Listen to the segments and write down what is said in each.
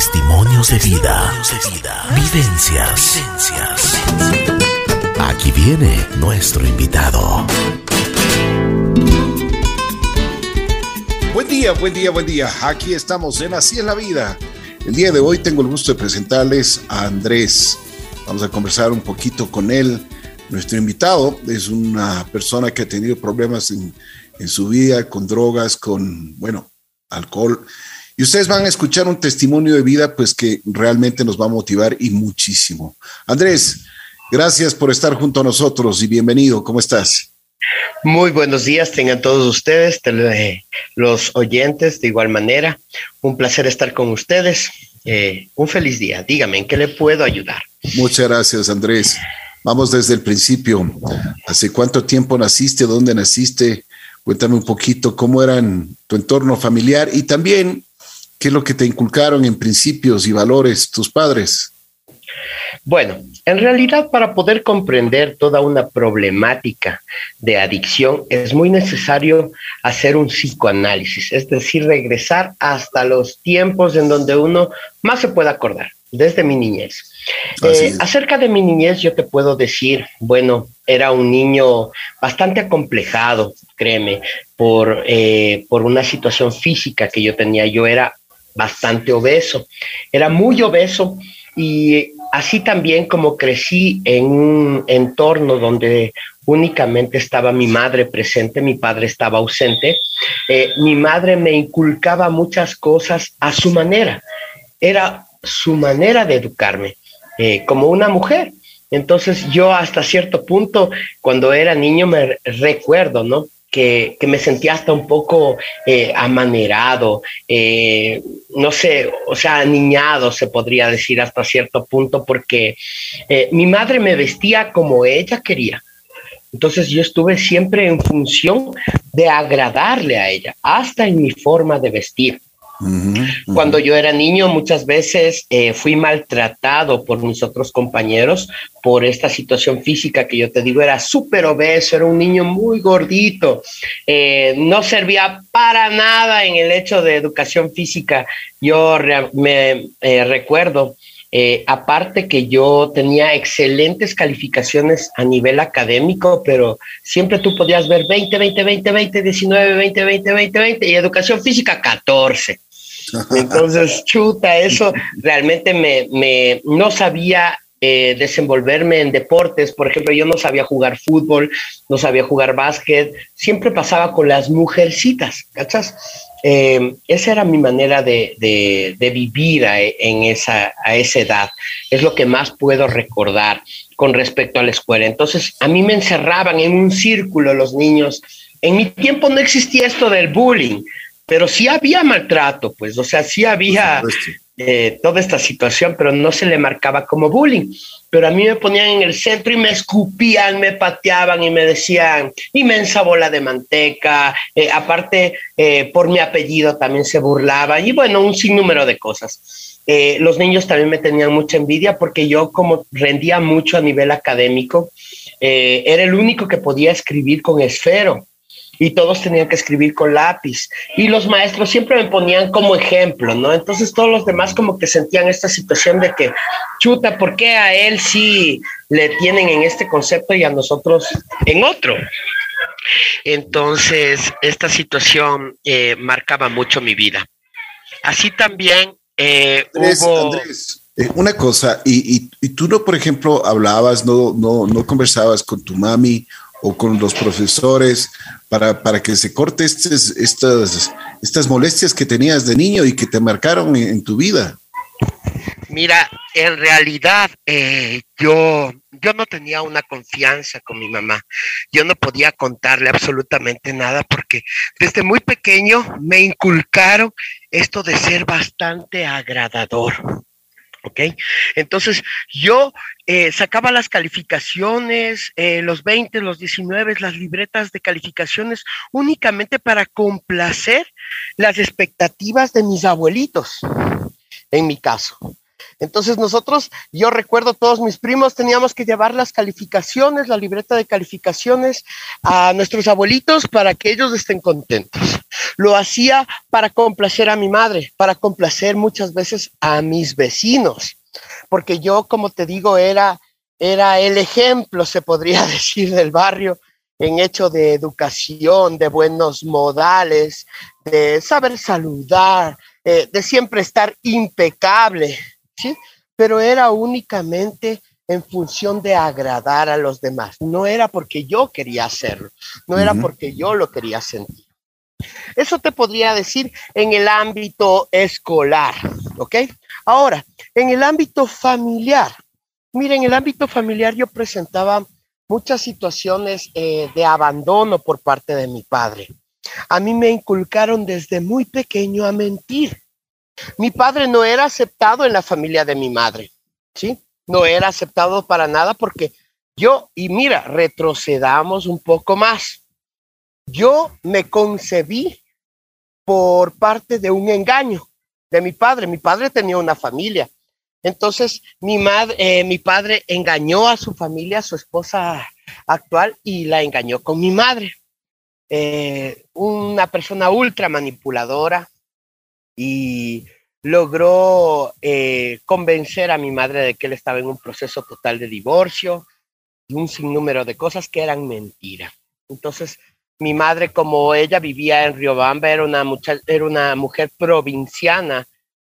Testimonios de vida. Vivencias. Aquí viene nuestro invitado. Buen día, buen día, buen día. Aquí estamos en Así es la vida. El día de hoy tengo el gusto de presentarles a Andrés. Vamos a conversar un poquito con él. Nuestro invitado es una persona que ha tenido problemas en, en su vida con drogas, con, bueno, alcohol. Y ustedes van a escuchar un testimonio de vida, pues que realmente nos va a motivar y muchísimo. Andrés, gracias por estar junto a nosotros y bienvenido. ¿Cómo estás? Muy buenos días, tengan todos ustedes, los oyentes de igual manera. Un placer estar con ustedes. Eh, un feliz día. Dígame, ¿en qué le puedo ayudar? Muchas gracias, Andrés. Vamos desde el principio. ¿Hace cuánto tiempo naciste? ¿Dónde naciste? Cuéntame un poquito cómo era tu entorno familiar y también qué es lo que te inculcaron en principios y valores tus padres. Bueno, en realidad para poder comprender toda una problemática de adicción es muy necesario hacer un psicoanálisis, es decir, regresar hasta los tiempos en donde uno más se puede acordar, desde mi niñez. Eh, acerca de mi niñez yo te puedo decir, bueno, era un niño bastante acomplejado, créeme, por, eh, por una situación física que yo tenía. Yo era bastante obeso, era muy obeso y así también como crecí en un entorno donde únicamente estaba mi madre presente, mi padre estaba ausente, eh, mi madre me inculcaba muchas cosas a su manera, era su manera de educarme eh, como una mujer. Entonces yo hasta cierto punto, cuando era niño, me recuerdo, ¿no? Que, me sentía hasta un poco eh, amanerado, eh, no sé, o sea, niñado se podría decir hasta cierto punto, porque mi madre me vestía como ella quería. Entonces yo estuve siempre en función de agradarle a ella, hasta en mi forma de vestir. Cuando yo era niño, muchas veces eh, fui maltratado por mis otros compañeros por esta situación física que yo te digo, era súper obeso, era un niño muy gordito, eh, no servía para nada en el hecho de educación física. Yo me eh, recuerdo aparte que yo tenía excelentes calificaciones a nivel académico, pero siempre tú podías ver 20, 20, 20, 20, 19, 20, 20, 20, 20 y educación física 14. Entonces, chuta, eso realmente me, me no sabía eh, desenvolverme en deportes. Por ejemplo, yo no sabía jugar fútbol, no sabía jugar básquet, siempre pasaba con las mujercitas, ¿cachas? Eh, esa era mi manera de, de, vivir en esa, a esa edad. Es lo que más puedo recordar con respecto a la escuela. Entonces, a mí me encerraban en un círculo los niños. En mi tiempo no existía esto del bullying pero sí había maltrato, pues, o sea, sí había eh, toda esta situación, pero no se le marcaba como bullying. Pero a mí me ponían en el centro y me escupían, me pateaban y me decían inmensa bola de manteca. Eh, aparte, eh, por mi apellido también se burlaban y bueno, un sinnúmero de cosas. los niños también me tenían mucha envidia porque yo como rendía mucho a nivel académico, era el único que podía escribir con esfero y todos tenían que escribir con lápiz. Y los maestros siempre me ponían como ejemplo, ¿no? Entonces todos los demás como que sentían esta situación de que, chuta, ¿por qué a él sí le tienen en este concepto y a nosotros en otro? Entonces, esta situación eh, marcaba mucho mi vida. Así también eh, hubo... Eh, una cosa, y, y, tú no, por ejemplo, hablabas, no, no, no conversabas con tu mami o con los profesores para, para que se corte estas, estas molestias que tenías de niño y que te marcaron en, tu vida? Mira, en realidad eh, yo, yo no tenía una confianza con mi mamá. Yo no podía contarle absolutamente nada porque desde muy pequeño me inculcaron esto de ser bastante agradador. ¿Ok? Entonces yo eh, sacaba las calificaciones, eh, los 20, los 19, las libretas de calificaciones únicamente para complacer las expectativas de mis abuelitos, en mi caso. Entonces nosotros, yo recuerdo todos mis primos, teníamos que llevar las calificaciones, la libreta de calificaciones a nuestros abuelitos para que ellos estén contentos. Lo hacía para complacer a mi madre, para complacer muchas veces a mis vecinos, porque yo, como te digo, era, era el ejemplo, se podría decir, del barrio en hecho de educación, de buenos modales, de saber saludar, eh, de siempre estar impecable, ¿sí? Pero era únicamente en función de agradar a los demás. No era porque yo quería hacerlo, no era porque yo lo quería sentir. Eso te podría decir en el ámbito escolar, ¿ok? Ahora, en el ámbito familiar, mira, en el ámbito familiar yo presentaba muchas situaciones eh, de abandono por parte de mi padre. A mí me inculcaron desde muy pequeño a mentir. Mi padre no era aceptado en la familia de mi madre, ¿sí? No era aceptado para nada porque yo, y mira, retrocedamos un poco más. Yo me concebí por parte de un engaño de mi padre. Mi padre tenía una familia. Entonces, mi, madre, eh, mi padre engañó a su familia, a su esposa actual, y la engañó con mi madre. Eh, una persona ultra manipuladora y logró eh, convencer a mi madre de que él estaba en un proceso total de divorcio y un sinnúmero de cosas que eran mentira. Entonces, mi madre, como ella vivía en Riobamba, era una, era una mujer provinciana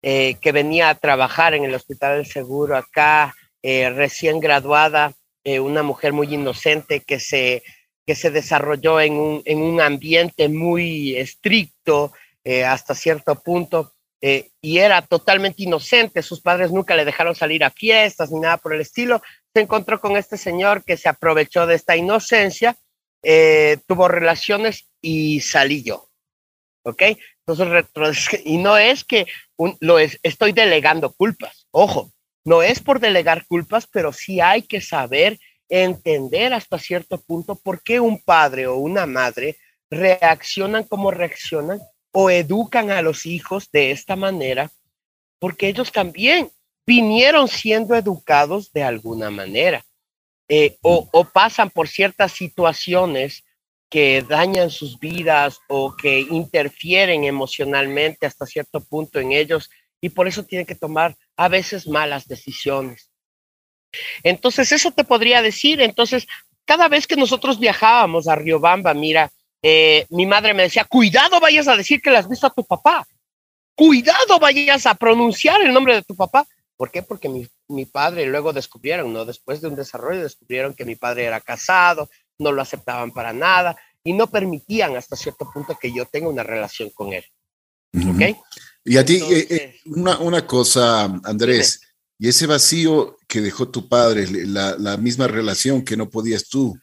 eh, que venía a trabajar en el Hospital del Seguro acá, recién graduada, una mujer muy inocente que se que se desarrolló en un, en un ambiente muy estricto eh, hasta cierto punto eh, y era totalmente inocente. Sus padres nunca le dejaron salir a fiestas ni nada por el estilo. Se encontró con este señor que se aprovechó de esta inocencia, eh, tuvo relaciones y salí yo. ¿Ok? Entonces, y no es que lo es, estoy delegando culpas. Ojo, no es por delegar culpas, pero sí hay que saber entender hasta cierto punto por qué un padre o una madre reaccionan como reaccionan o educan a los hijos de esta manera, porque ellos también vinieron siendo educados de alguna manera eh, o, pasan por ciertas situaciones que dañan sus vidas o que interfieren emocionalmente hasta cierto punto en ellos y por eso tienen que tomar a veces malas decisiones. Entonces, eso te podría decir. Entonces, cada vez que nosotros viajábamos a Riobamba, mira, eh, mi madre me decía, cuidado vayas a decir que le has visto a tu papá. Cuidado vayas a pronunciar el nombre de tu papá. ¿Por qué? Porque mi, mi padre luego descubrieron, ¿no? Después de un desarrollo descubrieron que mi padre era casado, no lo aceptaban para nada y no permitían hasta cierto punto que yo tenga una relación con él. ¿Ok? Y a ti, eh, eh, una, una, cosa, Andrés, y ese vacío que dejó tu padre, la, misma relación que no podías tú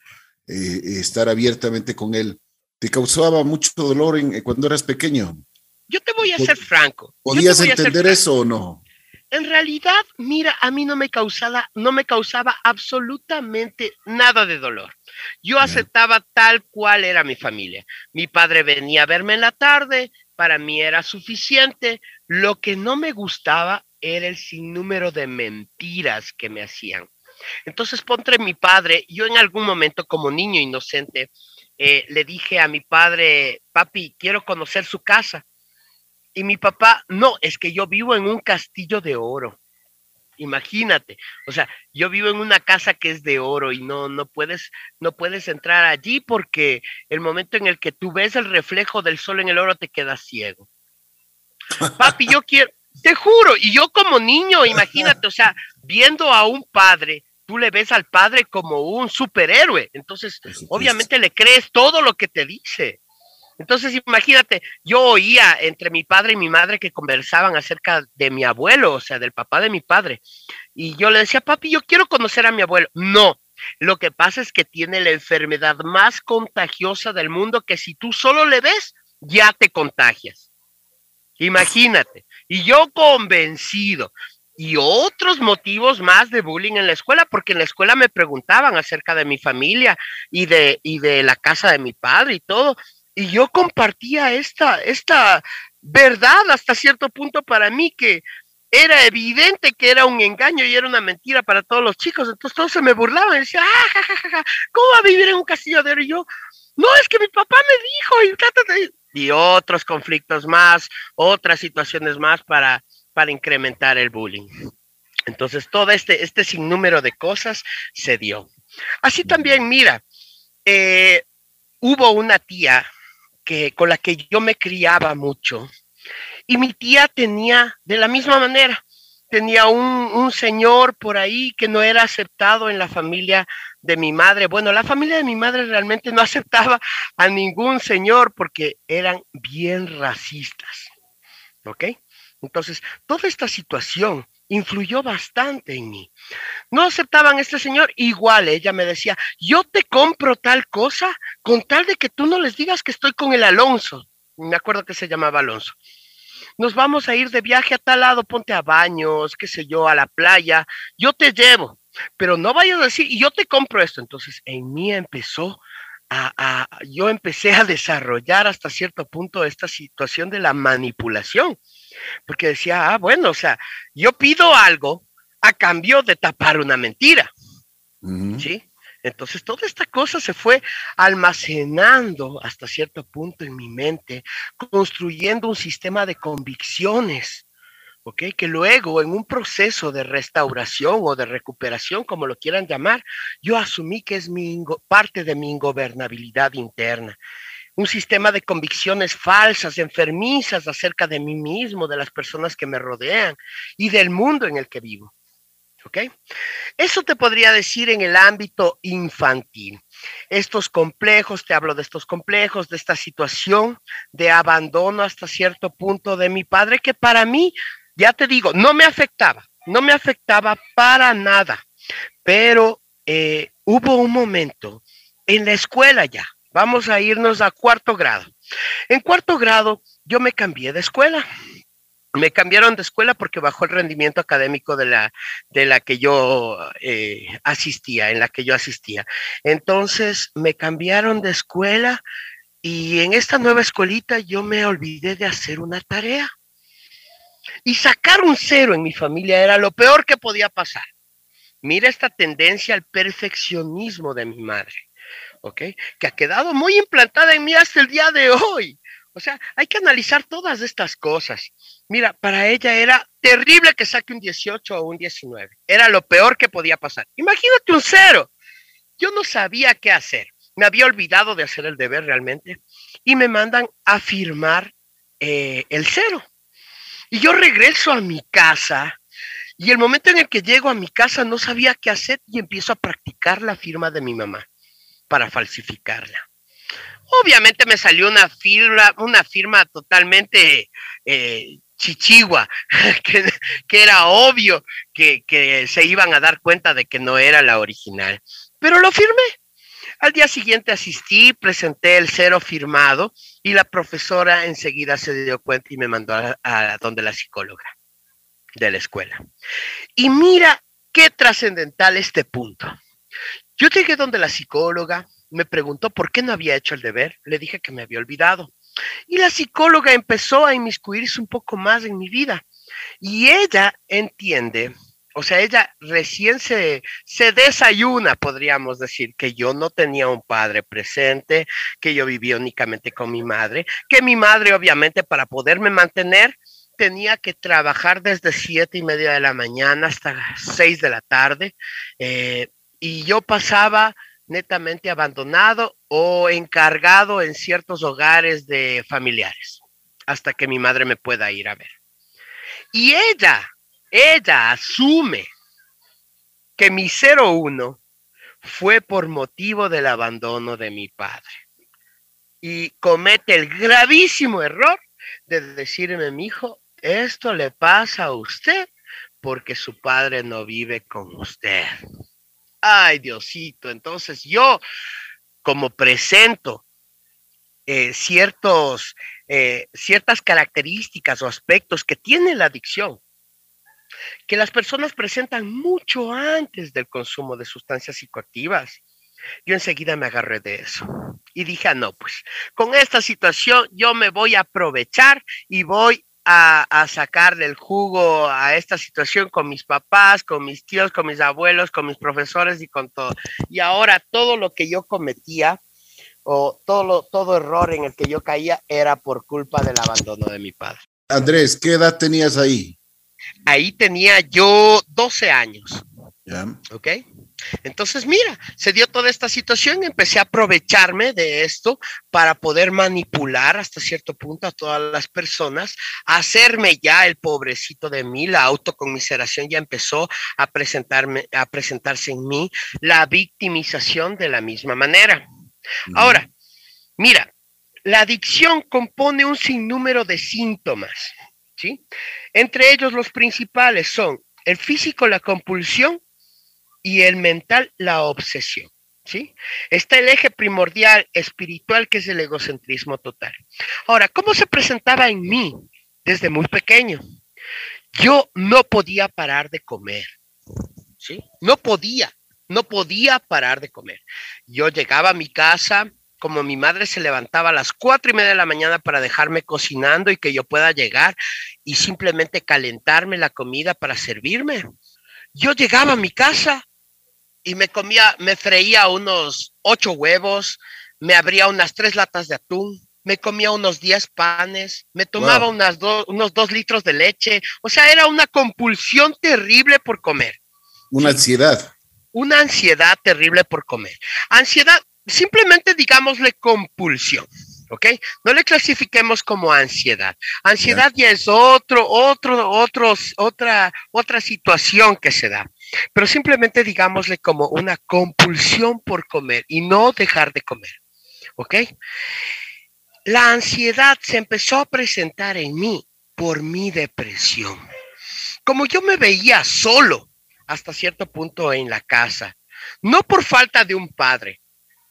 eh, estar abiertamente con él, ¿te causaba mucho dolor en, cuando eras pequeño? Yo te voy a ser franco. ¿Podías entender eso o no? En realidad, mira, a mí no me causaba, no me causaba absolutamente nada de dolor. Yo aceptaba tal cual era mi familia. Mi padre venía a verme en la tarde, para mí era suficiente. Lo que no me gustaba era el sinnúmero de mentiras que me hacían. Entonces, ponte mi padre, yo en algún momento como niño inocente, eh, le dije a mi padre, papi, quiero conocer su casa. Y mi papá, no, es que yo vivo en un castillo de oro. Imagínate, o sea, yo vivo en una casa que es de oro y no, no puedes, no puedes entrar allí porque el momento en el que tú ves el reflejo del sol en el oro te quedas ciego. Papi, yo quiero, te juro, y yo como niño, imagínate, o sea, viendo a un padre, tú le ves al padre como un superhéroe, entonces obviamente le crees todo lo que te dice. Entonces, imagínate, yo oía entre mi padre y mi madre que conversaban acerca de mi abuelo, o sea, del papá de mi padre. Y yo le decía, papi, yo quiero conocer a mi abuelo. No, lo que pasa es que tiene la enfermedad más contagiosa del mundo que si tú solo le ves, ya te contagias. Imagínate. Y yo convencido. Y otros motivos más de bullying en la escuela, porque en la escuela me preguntaban acerca de mi familia y de, y de la casa de mi padre y todo. Y yo compartía esta, esta verdad hasta cierto punto para mí que era evidente que era un engaño y era una mentira para todos los chicos. Entonces todos se me burlaban y decían, ah, ¿cómo va a vivir en un castillo de oro? Y yo, no, es que mi papá me dijo y y otros conflictos más, otras situaciones más para, para incrementar el bullying. Entonces, todo este, este sinnúmero de cosas se dio. Así también, mira, eh, hubo una tía que, con la que yo me criaba mucho y mi tía tenía de la misma manera, tenía un, un, señor por ahí que no era aceptado en la familia de mi madre. Bueno, la familia de mi madre realmente no aceptaba a ningún señor porque eran bien racistas. ¿Ok? Entonces, toda esta situación influyó bastante en mí. No aceptaban este señor, igual ella me decía, yo te compro tal cosa con tal de que tú no les digas que estoy con el Alonso. Me acuerdo que se llamaba Alonso. Nos vamos a ir de viaje a tal lado, ponte a baños, qué sé yo, a la playa, yo te llevo, pero no vayas a decir, yo te compro esto. Entonces en mí empezó a, a, yo empecé a desarrollar hasta cierto punto esta situación de la manipulación porque decía, ah, bueno, o sea, yo pido algo a cambio de tapar una mentira. ¿Sí? Entonces, toda esta cosa se fue almacenando hasta cierto punto en mi mente, construyendo un sistema de convicciones, ¿ok? Que luego, en un proceso de restauración o de recuperación, como lo quieran llamar, yo asumí que es mi parte de mi ingobernabilidad interna un sistema de convicciones falsas, enfermizas acerca de mí mismo, de las personas que me rodean y del mundo en el que vivo. ¿Ok? Eso te podría decir en el ámbito infantil. Estos complejos, te hablo de estos complejos, de esta situación de abandono hasta cierto punto de mi padre, que para mí, ya te digo, no me afectaba, no me afectaba para nada, pero eh, hubo un momento en la escuela ya, Vamos a irnos a cuarto grado. En cuarto grado yo me cambié de escuela. Me cambiaron de escuela porque bajó el rendimiento académico de la, de la que yo eh, asistía, en la que yo asistía. Entonces me cambiaron de escuela y en esta nueva escuelita yo me olvidé de hacer una tarea. Y sacar un cero en mi familia era lo peor que podía pasar. Mira esta tendencia al perfeccionismo de mi madre. ¿Ok? Que ha quedado muy implantada en mí hasta el día de hoy. O sea, hay que analizar todas estas cosas. Mira, para ella era terrible que saque un 18 o un 19. Era lo peor que podía pasar. Imagínate un cero. Yo no sabía qué hacer. Me había olvidado de hacer el deber realmente. Y me mandan a firmar eh, el cero. Y yo regreso a mi casa. Y el momento en el que llego a mi casa no sabía qué hacer y empiezo a practicar la firma de mi mamá para falsificarla. Obviamente me salió una firma, una firma totalmente eh, chichigua, que, era obvio que, se iban a dar cuenta de que no era la original. Pero lo firmé. Al día siguiente asistí, presenté el cero firmado y la profesora enseguida se dio cuenta y me mandó a, a donde la psicóloga de la escuela. Y mira qué trascendental este punto. Yo llegué donde la psicóloga me preguntó por qué no había hecho el deber. Le dije que me había olvidado. Y la psicóloga empezó a inmiscuirse un poco más en mi vida. Y ella entiende, o sea, ella recién se, se desayuna, podríamos decir, que yo no tenía un padre presente, que yo vivía únicamente con mi madre, que mi madre obviamente para poderme mantener tenía que trabajar desde siete y media de la mañana hasta seis de la tarde. Eh, y yo pasaba netamente abandonado o encargado en ciertos hogares de familiares hasta que mi madre me pueda ir a ver. Y ella, ella asume que mi 01 fue por motivo del abandono de mi padre. Y comete el gravísimo error de decirme, mi hijo, esto le pasa a usted porque su padre no vive con usted ay Diosito, entonces yo como presento eh, ciertos, eh, ciertas características o aspectos que tiene la adicción, que las personas presentan mucho antes del consumo de sustancias psicoactivas. Yo enseguida me agarré de eso y dije, ah, no, pues con esta situación yo me voy a aprovechar y voy a, sacarle el jugo a esta situación con mis papás, con mis tíos, con mis abuelos, con mis profesores y con todo. Y ahora todo lo que yo cometía o todo, todo error en el que yo caía era por culpa del abandono de mi padre. Andrés, ¿qué edad tenías ahí? Ahí tenía yo 12 años. ¿Ya? ¿Ok? Entonces, mira, se dio toda esta situación, empecé a aprovecharme de esto para poder manipular hasta cierto punto a todas las personas, hacerme ya el pobrecito de mí, la autoconmiseración ya empezó a presentarme, a presentarse en mí, la victimización de la misma manera. Ahora, mira, la adicción compone un sinnúmero de síntomas, ¿sí? Entre ellos los principales son el físico, la compulsión, y el mental la obsesión. ¿Sí? Está el eje primordial espiritual que es el egocentrismo total. Ahora, ¿cómo se presentaba en mí desde muy pequeño? Yo no podía parar de comer. ¿Sí? No podía, no podía parar de comer. Yo llegaba a mi casa, como mi madre se levantaba a las cuatro y media de la mañana para dejarme cocinando y que yo pueda llegar y simplemente calentarme la comida para servirme. Yo llegaba a mi casa y me comía, me freía unos ocho huevos, me abría unas tres latas de atún, me comía unos diez panes, me tomaba unas unos dos litros de leche. O sea, era una compulsión terrible por comer. Una ansiedad. Una ansiedad terrible por comer. Ansiedad, simplemente digámosle compulsión. ¿ok? No le clasifiquemos como ansiedad. Ansiedad ya, es otro, otro, otros, otra, otra situación que se da pero simplemente digámosle como una compulsión por comer y no dejar de comer. ¿Ok? La ansiedad se empezó a presentar en mí por mi depresión. Como yo me veía solo hasta cierto punto en la casa, no por falta de un padre,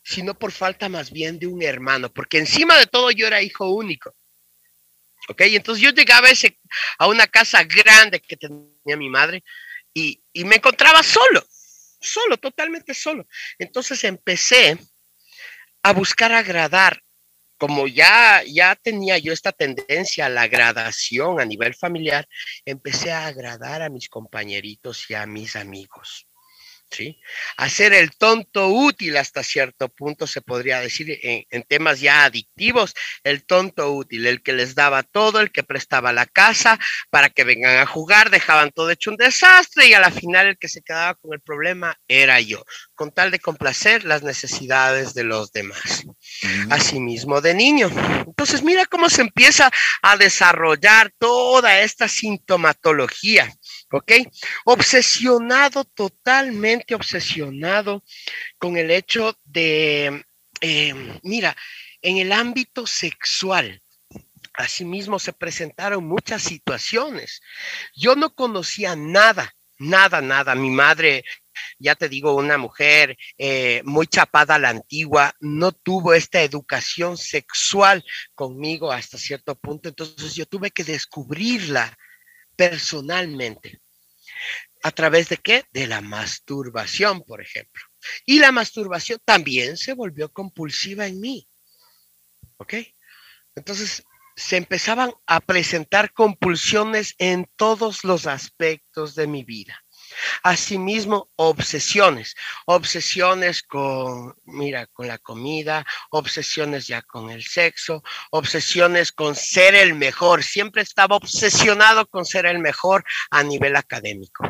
sino por falta más bien de un hermano, porque encima de todo yo era hijo único. ¿Ok? Entonces yo llegaba a, ese, a una casa grande que tenía mi madre y, me encontraba solo, solo, totalmente solo. Entonces empecé a buscar agradar, como ya, ya tenía yo esta tendencia a la gradación a nivel familiar, empecé a agradar a mis compañeritos y a mis amigos. ¿Sí? Hacer el tonto útil hasta cierto punto, se podría decir en, temas ya adictivos, el tonto útil, el que les daba todo, el que prestaba la casa para que vengan a jugar, dejaban todo hecho un desastre y a la final el que se quedaba con el problema era yo, con tal de complacer las necesidades de los demás. Asimismo de niño. Entonces, mira cómo se empieza a desarrollar toda esta sintomatología ¿ok? Obsesionado, totalmente obsesionado con el hecho de, eh, mira, en el ámbito sexual, asimismo se presentaron muchas situaciones. Yo no conocía nada, nada, nada. Mi madre, ya te digo, una mujer eh, muy chapada a la antigua, no tuvo esta educación sexual conmigo hasta cierto punto, entonces yo tuve que descubrirla personalmente. ¿A través de qué? De la masturbación, por ejemplo. Y la masturbación también se volvió compulsiva en mí. ¿Ok? Entonces se empezaban a presentar compulsiones en todos los aspectos de mi vida. Asimismo, obsesiones, obsesiones con, mira, con la comida, obsesiones ya con el sexo, obsesiones con ser el mejor. Siempre estaba obsesionado con ser el mejor a nivel académico.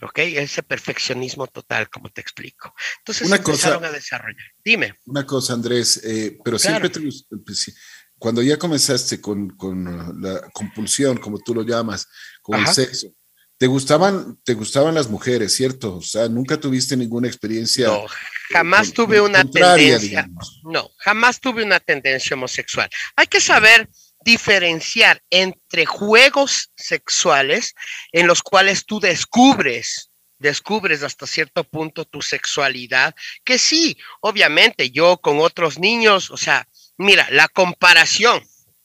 ¿Ok? Ese perfeccionismo total, como te explico. Entonces una empezaron a desarrollar. Dime. Una cosa, Andrés, eh, pero siempre te, pues, cuando ya comenzaste con, con, la compulsión, como tú lo llamas, con el sexo, ¿Te gustaban, te gustaban las mujeres, cierto? O sea, nunca tuviste ninguna experiencia. No, jamás tuve una tendencia. No, jamás tuve una tendencia homosexual. Hay que saber diferenciar entre juegos sexuales en los cuales tú descubres, descubres hasta cierto punto tu sexualidad, que sí, obviamente yo con otros niños, o sea, mira, la comparación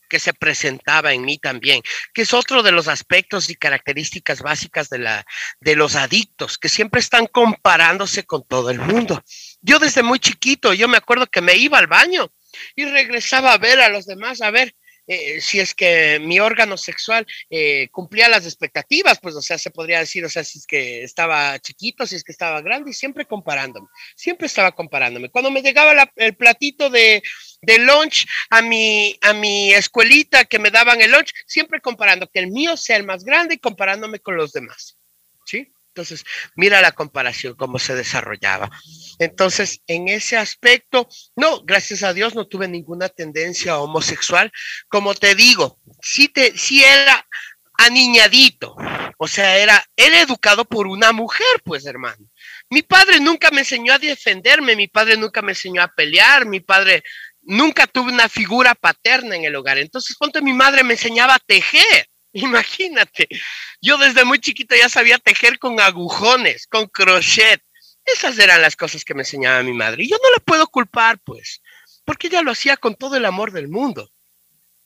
que se presentaba en mí también, que es otro de los aspectos y características básicas de, la, de los adictos, que siempre están comparándose con todo el mundo. Yo desde muy chiquito, yo me acuerdo que me iba al baño y regresaba a ver a los demás, a ver eh, si es que mi órgano sexual eh, cumplía las expectativas, pues, o sea, se podría decir, o sea, si es que estaba chiquito, si es que estaba grande, y siempre comparándome, siempre estaba comparándome. Cuando me llegaba el platito de, de lunch a mi, a mi escuelita que me daban el lunch, siempre comparando que el mío sea el más grande y comparándome con los demás, ¿sí? Entonces, mira la comparación, cómo se desarrollaba. Entonces, en ese aspecto, no, gracias a Dios no tuve ninguna tendencia homosexual. Como te digo, sí, te, era aniñadito, o sea, era, era educado por una mujer, pues hermano. Mi padre nunca me enseñó a defenderme, mi padre nunca me enseñó a pelear, mi padre nunca tuve una figura paterna en el hogar. Entonces, ponte, mi madre me enseñaba a tejer. Imagínate, yo desde muy chiquito ya sabía tejer con agujones, con crochet. Esas eran las cosas que me enseñaba mi madre. Y yo no la puedo culpar, pues, porque ella lo hacía con todo el amor del mundo.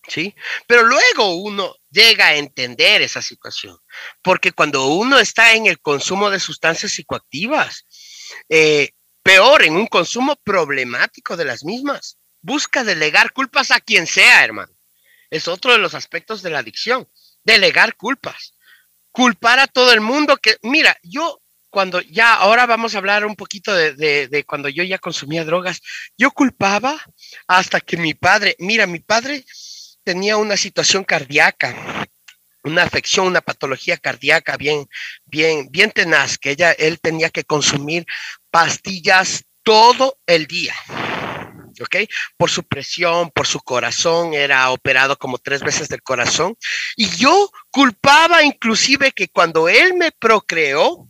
¿Sí? Pero luego uno llega a entender esa situación, porque cuando uno está en el consumo de sustancias psicoactivas, eh, peor, en un consumo problemático de las mismas, busca delegar culpas a quien sea, hermano. Es otro de los aspectos de la adicción delegar culpas, culpar a todo el mundo que, mira, yo cuando ya, ahora vamos a hablar un poquito de, cuando yo ya consumía drogas, yo culpaba hasta que mi padre, mira, mi padre tenía una situación cardíaca, una afección, una patología cardíaca bien, bien, bien tenaz, que ella, él tenía que consumir pastillas todo el día. ¿Ok? Por su presión, por su corazón, era operado como tres veces del corazón. Y yo culpaba inclusive que cuando él me procreó,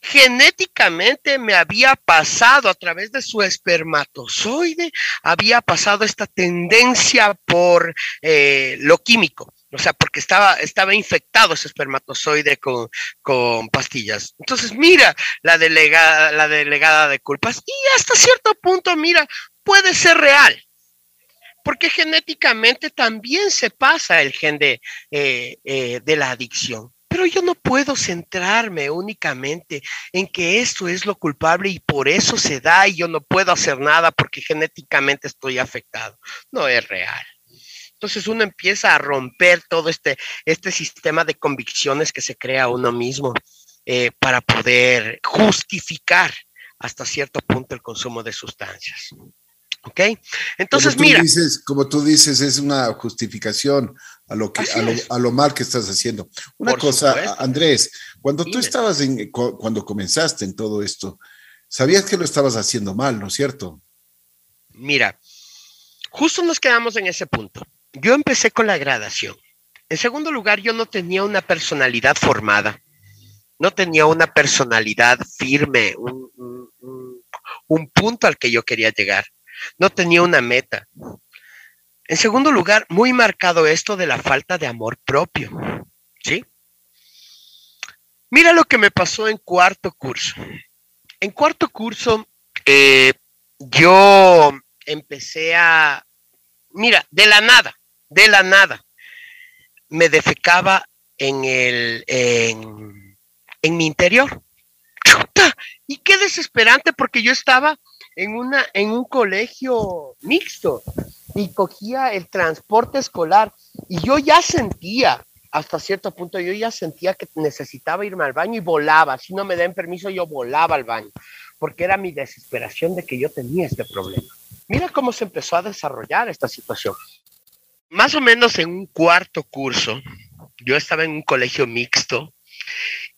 genéticamente me había pasado a través de su espermatozoide, había pasado esta tendencia por eh, lo químico. O sea, porque estaba, estaba infectado ese espermatozoide con, con pastillas. Entonces, mira la delegada, la delegada de culpas. Y hasta cierto punto, mira, puede ser real, porque genéticamente también se pasa el gen de, eh, eh, de la adicción. Pero yo no puedo centrarme únicamente en que esto es lo culpable y por eso se da y yo no puedo hacer nada porque genéticamente estoy afectado. No es real. Entonces uno empieza a romper todo este, este sistema de convicciones que se crea uno mismo eh, para poder justificar hasta cierto punto el consumo de sustancias. ¿Ok? Entonces, como mira. Dices, como tú dices, es una justificación a lo, que, a lo, mal que estás haciendo. Una cosa, Andrés, cuando tú estabas en, cuando comenzaste en todo esto, sabías que lo estabas haciendo mal, ¿no es cierto? Mira, justo nos quedamos en ese punto. Yo empecé con la gradación. En segundo lugar, yo no tenía una personalidad formada, no tenía una personalidad firme, un punto al que yo quería llegar no tenía una meta. En segundo lugar, muy marcado esto de la falta de amor propio. ¿Sí? Mira lo que me pasó en cuarto curso. En cuarto curso, eh, yo empecé a, mira, de la nada, de la nada, me defecaba en el, en, en mi interior. Y qué desesperante porque yo estaba en, una, en un colegio mixto y cogía el transporte escolar y yo ya sentía, hasta cierto punto, yo ya sentía que necesitaba irme al baño y volaba. Si no me den permiso, yo volaba al baño, porque era mi desesperación de que yo tenía este problema. Mira cómo se empezó a desarrollar esta situación. Más o menos en un cuarto curso, yo estaba en un colegio mixto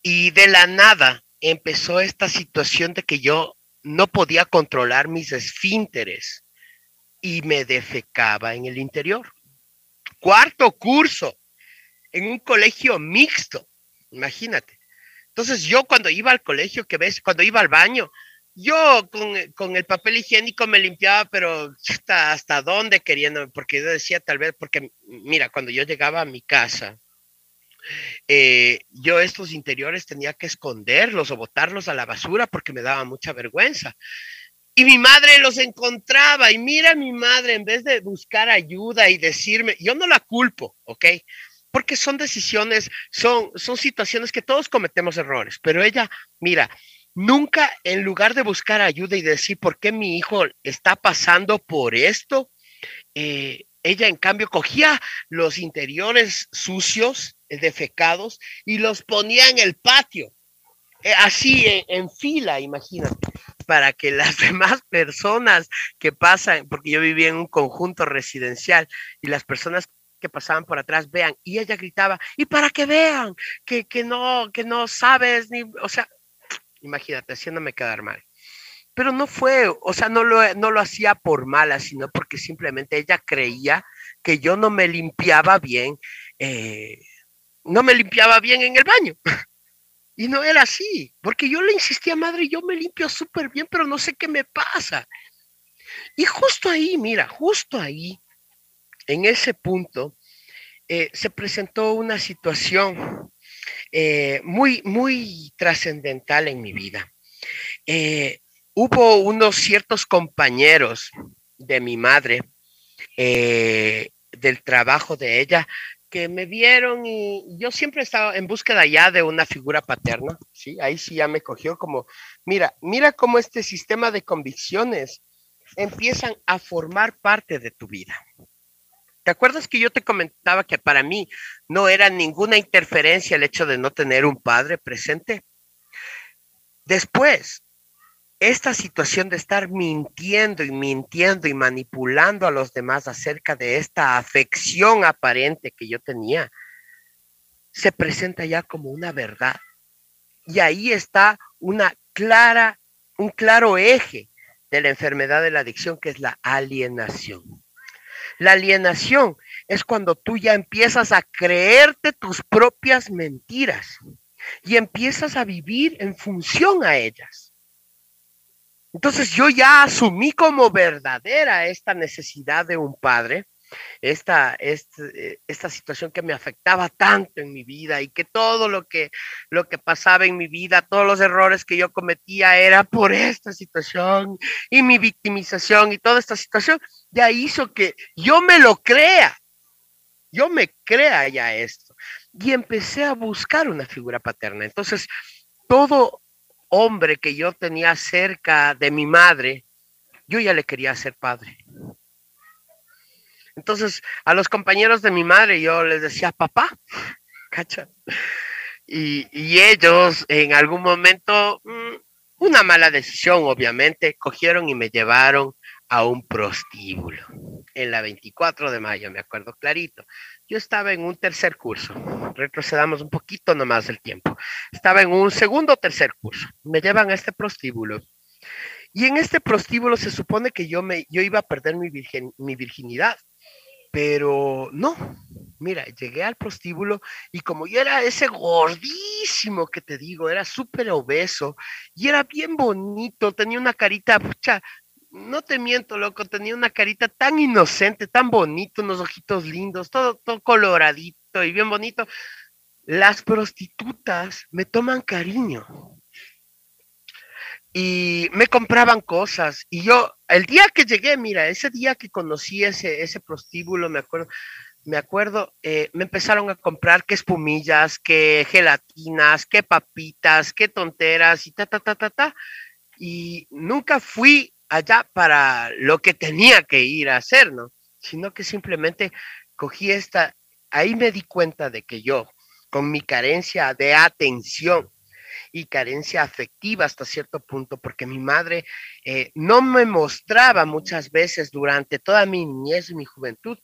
y de la nada empezó esta situación de que yo no podía controlar mis esfínteres y me defecaba en el interior. Cuarto curso, en un colegio mixto, imagínate. Entonces yo cuando iba al colegio, que ves, cuando iba al baño, yo con, el papel higiénico me limpiaba, pero hasta, hasta dónde queriendo, porque yo decía tal vez, porque mira, cuando yo llegaba a mi casa, eh, yo estos interiores tenía que esconderlos o botarlos a la basura porque me daba mucha vergüenza. Y mi madre los encontraba y mira mi madre, en vez de buscar ayuda y decirme, yo no la culpo, ¿ok? Porque son decisiones, son, son situaciones que todos cometemos errores, pero ella, mira, nunca en lugar de buscar ayuda y decir por qué mi hijo está pasando por esto, eh, ella en cambio cogía los interiores sucios, defecados, y los ponía en el patio, eh, así en, fila, imagínate, para que las demás personas que pasan, porque yo vivía en un conjunto residencial, y las personas que pasaban por atrás vean, y ella gritaba, y para que vean que, que no, que no sabes, ni, o sea, imagínate, haciéndome quedar mal. Pero no fue, o sea, no lo, no lo hacía por mala, sino porque simplemente ella creía que yo no me limpiaba bien, eh, no me limpiaba bien en el baño. Y no era así, porque yo le insistía, madre, yo me limpio súper bien, pero no sé qué me pasa. Y justo ahí, mira, justo ahí, en ese punto, eh, se presentó una situación eh, muy, muy trascendental en mi vida hubo unos ciertos compañeros de mi madre, eh, del trabajo de ella, que me vieron y yo siempre estaba en búsqueda ya de una figura paterna, ¿sí? Ahí sí ya me cogió como, mira, mira cómo este sistema de convicciones empiezan a formar parte de tu vida. ¿Te acuerdas que yo te comentaba que para mí no era ninguna interferencia el hecho de no tener un padre presente? Después, esta situación de estar mintiendo y mintiendo y manipulando a los demás acerca de esta afección aparente que yo tenía, se presenta ya como una verdad. Y ahí está una clara, un claro eje de la enfermedad de la adicción, que es la alienación. La alienación es cuando tú ya empiezas a creerte tus propias mentiras y empiezas a vivir en función a ellas. Entonces yo ya asumí como verdadera esta necesidad de un padre, esta, este, esta, situación que me afectaba tanto en mi vida y que todo lo que, lo que pasaba en mi vida, todos los errores que yo cometía era por esta situación y mi victimización y toda esta situación ya hizo que yo me lo crea, yo me crea ya esto. Y empecé a buscar una figura paterna. Entonces, todo hombre que yo tenía cerca de mi madre, yo ya le quería ser padre. Entonces, a los compañeros de mi madre yo les decía, papá, cacha. Y, y ellos en algún momento, mm, una mala decisión, obviamente, cogieron y me llevaron a un prostíbulo en la 24 de mayo, me acuerdo clarito. Yo estaba en un tercer curso, retrocedamos un poquito nomás el tiempo. Estaba en un segundo o tercer curso. Me llevan a este prostíbulo. Y en este prostíbulo se supone que yo, me, yo iba a perder mi, virgen, mi virginidad, pero no. Mira, llegué al prostíbulo y como yo era ese gordísimo que te digo, era súper obeso y era bien bonito, tenía una carita, pucha, no te miento, loco, tenía una carita tan inocente, tan bonito, unos ojitos lindos, todo, todo coloradito y bien bonito. Las prostitutas me toman cariño y me compraban cosas. Y yo, el día que llegué, mira, ese día que conocí ese, ese prostíbulo, me acuerdo, me acuerdo, eh, me empezaron a comprar qué espumillas, qué gelatinas, qué papitas, qué tonteras y ta, ta, ta, ta, ta. Y nunca fui allá para lo que tenía que ir a hacer, ¿no? Sino que simplemente cogí esta, ahí me di cuenta de que yo, con mi carencia de atención y carencia afectiva hasta cierto punto, porque mi madre eh, no me mostraba muchas veces durante toda mi niñez y mi juventud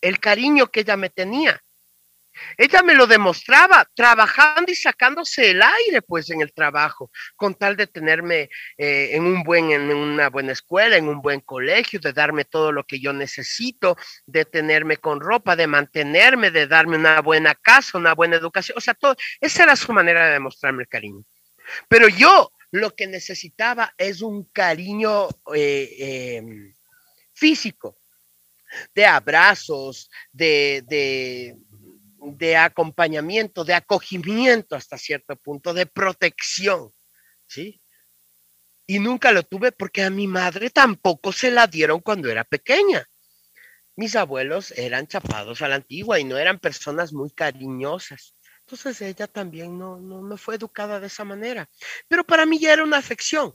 el cariño que ella me tenía. Ella me lo demostraba trabajando y sacándose el aire, pues, en el trabajo, con tal de tenerme eh, en, un buen, en una buena escuela, en un buen colegio, de darme todo lo que yo necesito, de tenerme con ropa, de mantenerme, de darme una buena casa, una buena educación. O sea, todo, esa era su manera de demostrarme el cariño. Pero yo lo que necesitaba es un cariño eh, em, físico, de abrazos, de, de acompañamiento, de acogimiento hasta cierto punto, de protección, ¿sí? Y nunca lo tuve porque a mi madre tampoco se la dieron cuando era pequeña. Mis abuelos eran chapados a la antigua y no eran personas muy cariñosas. Entonces ella también no, no, no fue educada de esa manera. Pero para mí ya era una afección.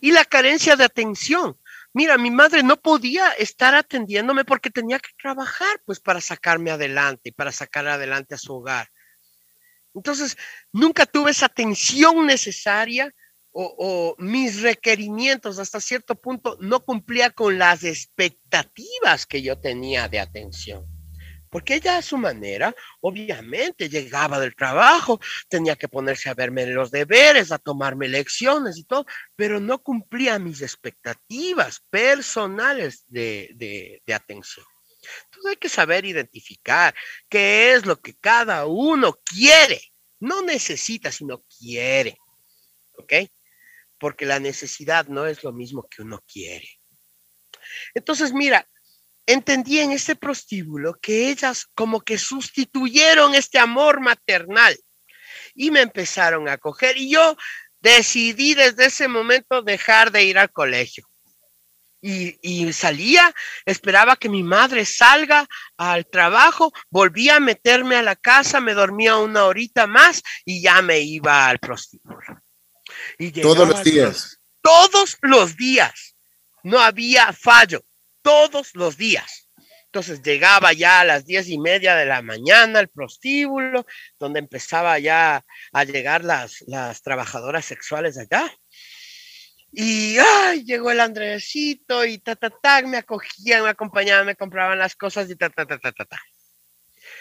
Y la carencia de atención Mira, mi madre no podía estar atendiéndome porque tenía que trabajar, pues para sacarme adelante, para sacar adelante a su hogar. Entonces, nunca tuve esa atención necesaria o, mis requerimientos hasta cierto punto no cumplía con las expectativas que yo tenía de atención. Porque ella a su manera, obviamente, llegaba del trabajo, tenía que ponerse a verme los deberes, a tomarme lecciones y todo, pero no cumplía mis expectativas personales de, de atención. Entonces hay que saber identificar qué es lo que cada uno quiere. No necesita, sino quiere. ¿Ok? porque la necesidad no es lo mismo que uno quiere. Entonces, mira, entendí en este prostíbulo que ellas como que sustituyeron este amor maternal y me empezaron a coger y yo decidí desde ese momento dejar de ir al colegio. Y, y, salía, esperaba que mi madre salga al trabajo, volvía a meterme a la casa, me dormía una horita más y ya me iba al prostíbulo todos los días. Todos los días. No había fallo. Todos los días. Entonces llegaba ya a las diez y media de la mañana al prostíbulo, donde empezaba ya a llegar las, las trabajadoras sexuales allá. Y ay, llegó el Andresito y ta, ta, ta, me acogían, me acompañaban, me compraban las cosas y ta, ta, ta, ta, ta, ta.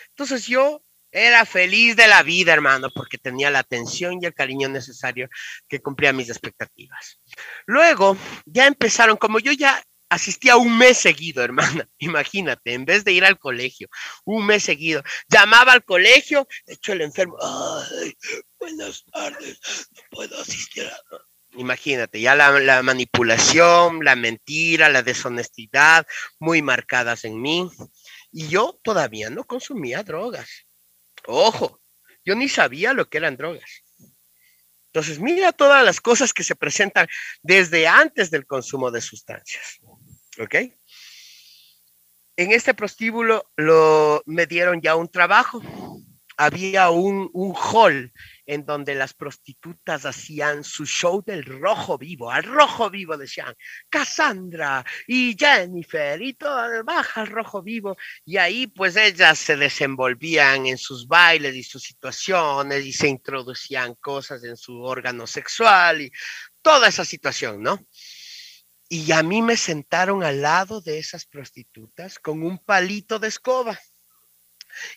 Entonces yo era feliz de la vida, hermano, porque tenía la atención y el cariño necesario que cumplía mis expectativas. Luego, ya empezaron, como yo ya asistía un mes seguido, hermana, imagínate, en vez de ir al colegio, un mes seguido, llamaba al colegio, hecho el enfermo, ay, buenas tardes, no puedo asistir Imagínate, ya la, la, manipulación, la mentira, la deshonestidad muy marcadas en mí. Y yo todavía no consumía drogas. Ojo, yo ni sabía lo que eran drogas. Entonces, mira todas las cosas que se presentan desde antes del consumo de sustancias. ¿Ok? En este prostíbulo lo, me dieron ya un trabajo. Había un, un hall en donde las prostitutas hacían su show del rojo vivo, al rojo vivo decían, Cassandra y Jennifer y todo baja al rojo vivo, y ahí pues ellas se desenvolvían en sus bailes y sus situaciones y se introducían cosas en su órgano sexual y toda esa situación, ¿no? Y a mí me sentaron al lado de esas prostitutas con un palito de escoba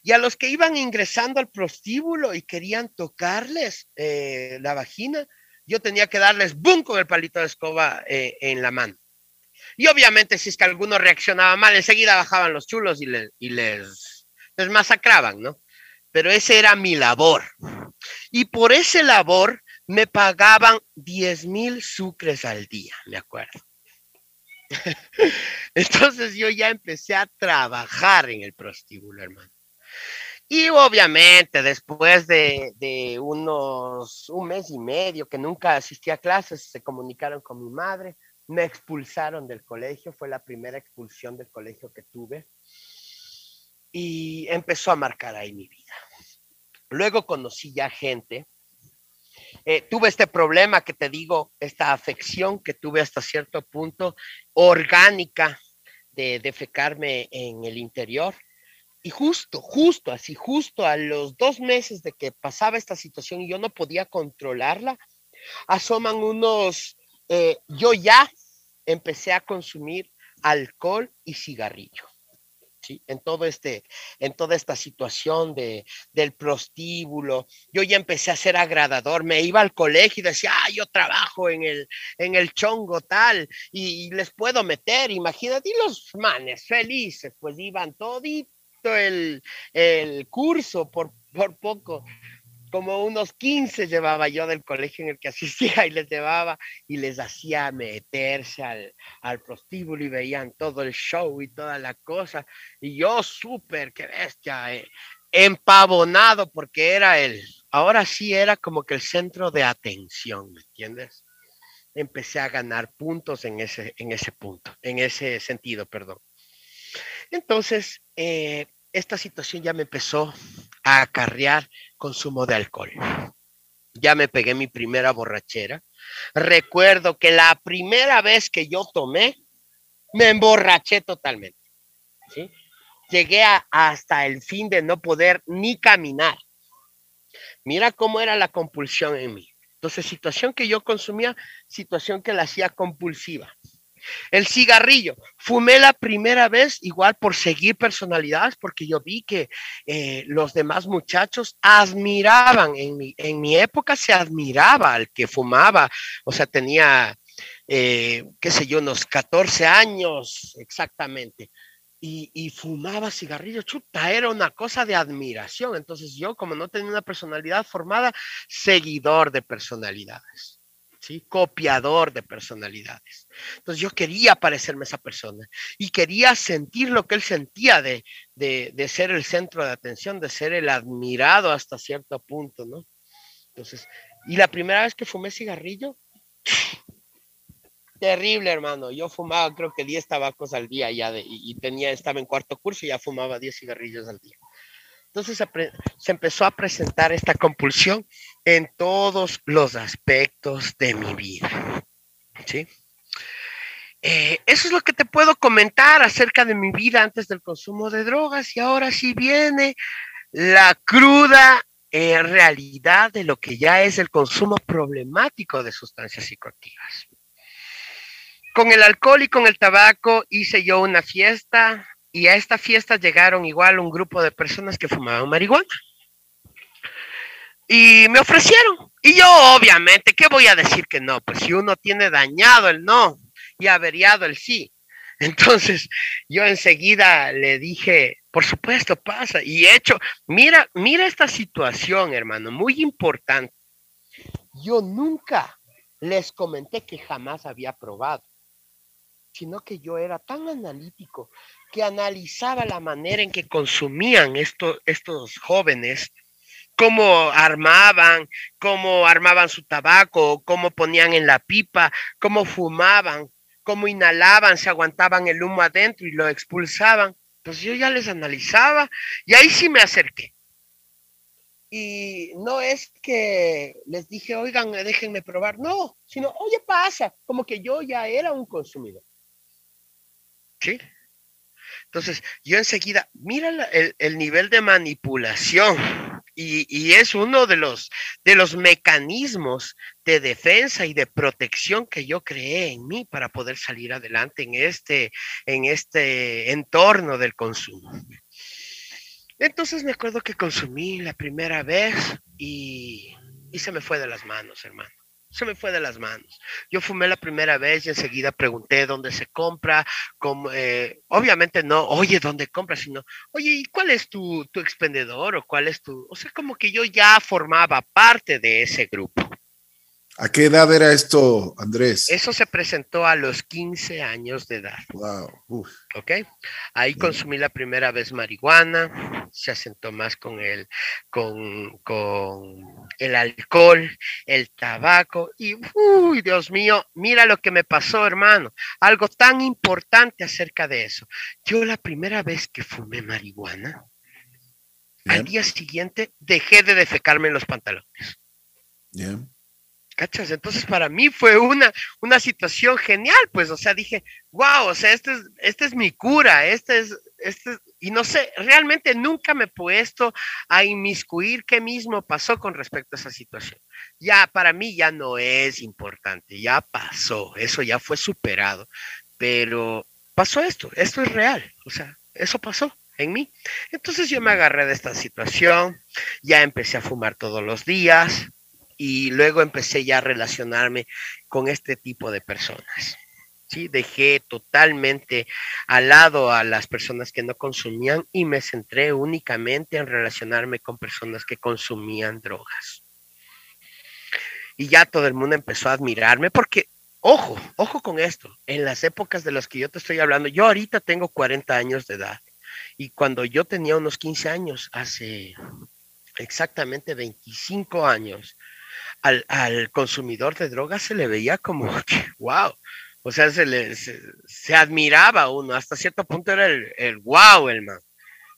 y a los que iban ingresando al prostíbulo y querían tocarles eh, la vagina, yo tenía que darles boom con el palito de escoba eh, en la mano. Y obviamente si es que alguno reaccionaba mal, enseguida bajaban los chulos y, y les, les masacraban, ¿no? Pero ese era mi labor. Y por ese labor me pagaban 10 mil sucres al día, me acuerdo. Entonces yo ya empecé a trabajar en el prostíbulo, hermano. Y obviamente después de, unos un mes y medio que nunca asistí a clases, se comunicaron con mi madre, me expulsaron del colegio, fue la primera expulsión del colegio que tuve y empezó a marcar ahí mi vida. Luego conocí ya gente, eh, tuve este problema que te digo, esta afección que tuve hasta cierto punto orgánica de defecarme en el interior y justo, justo, así, justo a los dos meses de que pasaba esta situación y yo no podía controlarla, asoman unos, eh, yo ya empecé a consumir alcohol y cigarrillo. En todo este, en toda esta situación de, del prostíbulo, yo ya empecé a ser agradador, me iba al colegio y decía, yo trabajo en el, en el chongo tal, y, les puedo meter, imagínate, y los manes felices, pues iban toditos el, el curso por, por poco. Como unos 15 llevaba yo del colegio en el que asistía y les llevaba y les hacía meterse al, al prostíbulo y veían todo el show y toda la cosa. Y yo súper, qué bestia, eh, empavonado porque era el, ahora sí era como que el centro de atención, ¿me entiendes? Empecé a ganar puntos en ese, en ese punto, en ese sentido, perdón. Entonces, eh, esta situación ya me empezó a acarrear consumo de alcohol. Ya me pegué mi primera borrachera. Recuerdo que la primera vez que yo tomé me emborraché totalmente. ¿sí? Llegué hasta el fin de no poder ni caminar. Mira cómo era la compulsión en mí. Entonces, situación que yo consumía, situación que la hacía compulsiva. El cigarrillo, fumé la primera vez igual por seguir personalidades, porque yo vi que eh, los demás muchachos admiraban, en mi, en mi época se admiraba al que fumaba, o sea, tenía, eh, qué sé yo, unos 14 años exactamente. Y, y, fumaba cigarrillo, chuta, era una cosa de admiración. Entonces yo, como no tenía una personalidad formada, seguidor de personalidades. ¿Sí? copiador de personalidades. Entonces yo quería parecerme esa persona y quería sentir lo que él sentía de, de, ser el centro de atención, de ser el admirado hasta cierto punto, ¿no? Entonces, y la primera vez que fumé cigarrillo, terrible, hermano. Yo fumaba creo que 10 tabacos al día ya de, y tenía, estaba en cuarto curso y ya fumaba 10 cigarrillos al día. Entonces se, empezó a presentar esta compulsión en todos los aspectos de mi vida. ¿sí? Eh, eso es lo que te puedo comentar acerca de mi vida antes del consumo de drogas y ahora sí viene la cruda eh, realidad de lo que ya es el consumo problemático de sustancias psicoactivas. Con el alcohol y con el tabaco hice yo una fiesta y a esta fiesta llegaron igual un grupo de personas que fumaban marihuana. Y me ofrecieron. Y yo, obviamente, ¿qué voy a decir que no? Pues si uno tiene dañado el no y averiado el sí. Entonces, yo enseguida le dije, por supuesto, pasa. Y hecho, mira, mira esta situación, hermano, muy importante. Yo nunca les comenté que jamás había probado, sino que yo era tan analítico que analizaba la manera en que consumían estos, estos jóvenes, cómo armaban, cómo armaban su tabaco, cómo ponían en la pipa, cómo fumaban, cómo inhalaban, se aguantaban el humo adentro y lo expulsaban. Entonces yo ya les analizaba y ahí sí me acerqué. Y no es que les dije, oigan, déjenme probar, no, sino, oye, pasa, como que yo ya era un consumidor. ¿Sí? Entonces, yo enseguida, mira el, nivel de manipulación y, es uno de los, de los mecanismos de defensa y de protección que yo creé en mí para poder salir adelante en este, en este entorno del consumo. Entonces me acuerdo que consumí la primera vez y, y se me fue de las manos, hermano se me fue de las manos. Yo fumé la primera vez y enseguida pregunté dónde se compra, como, eh, obviamente no, oye, ¿dónde compras? Sino, oye, ¿y cuál es tu, tu expendedor o cuál es tu, o sea, como que yo ya formaba parte de ese grupo. ¿A qué edad era esto, Andrés? Eso se presentó a los 15 años de edad. Wow. Ok. Ahí consumí la primera vez marihuana, se asentó más con el, con, con el alcohol, el tabaco y, uy, Dios mío, mira lo que me pasó, hermano. Algo tan importante acerca de eso. Yo la primera vez que fumé marihuana, al día siguiente dejé de defecarme en los pantalones. Bien. ¿Cachas? Entonces para mí fue una, una situación genial, pues, o sea, dije, wow, o sea, este es, este es mi cura, este es, este y no sé, realmente nunca me he puesto a inmiscuir qué mismo pasó con respecto a esa situación. Ya, para mí ya no es importante, ya pasó, eso ya fue superado, pero pasó esto, esto es real, o sea, eso pasó en mí. Entonces yo me agarré de esta situación, ya empecé a fumar todos los días, y luego empecé ya a relacionarme con este tipo de personas. ¿sí? Dejé totalmente al lado a las personas que no consumían y me centré únicamente en relacionarme con personas que consumían drogas. Y ya todo el mundo empezó a admirarme porque, ojo, ojo con esto, en las épocas de las que yo te estoy hablando, yo ahorita tengo 40 años de edad y cuando yo tenía unos 15 años, hace exactamente 25 años, al, consumidor de drogas se le veía como, wow, o sea, se, le, se, admiraba uno, hasta cierto punto era el, el wow, el man.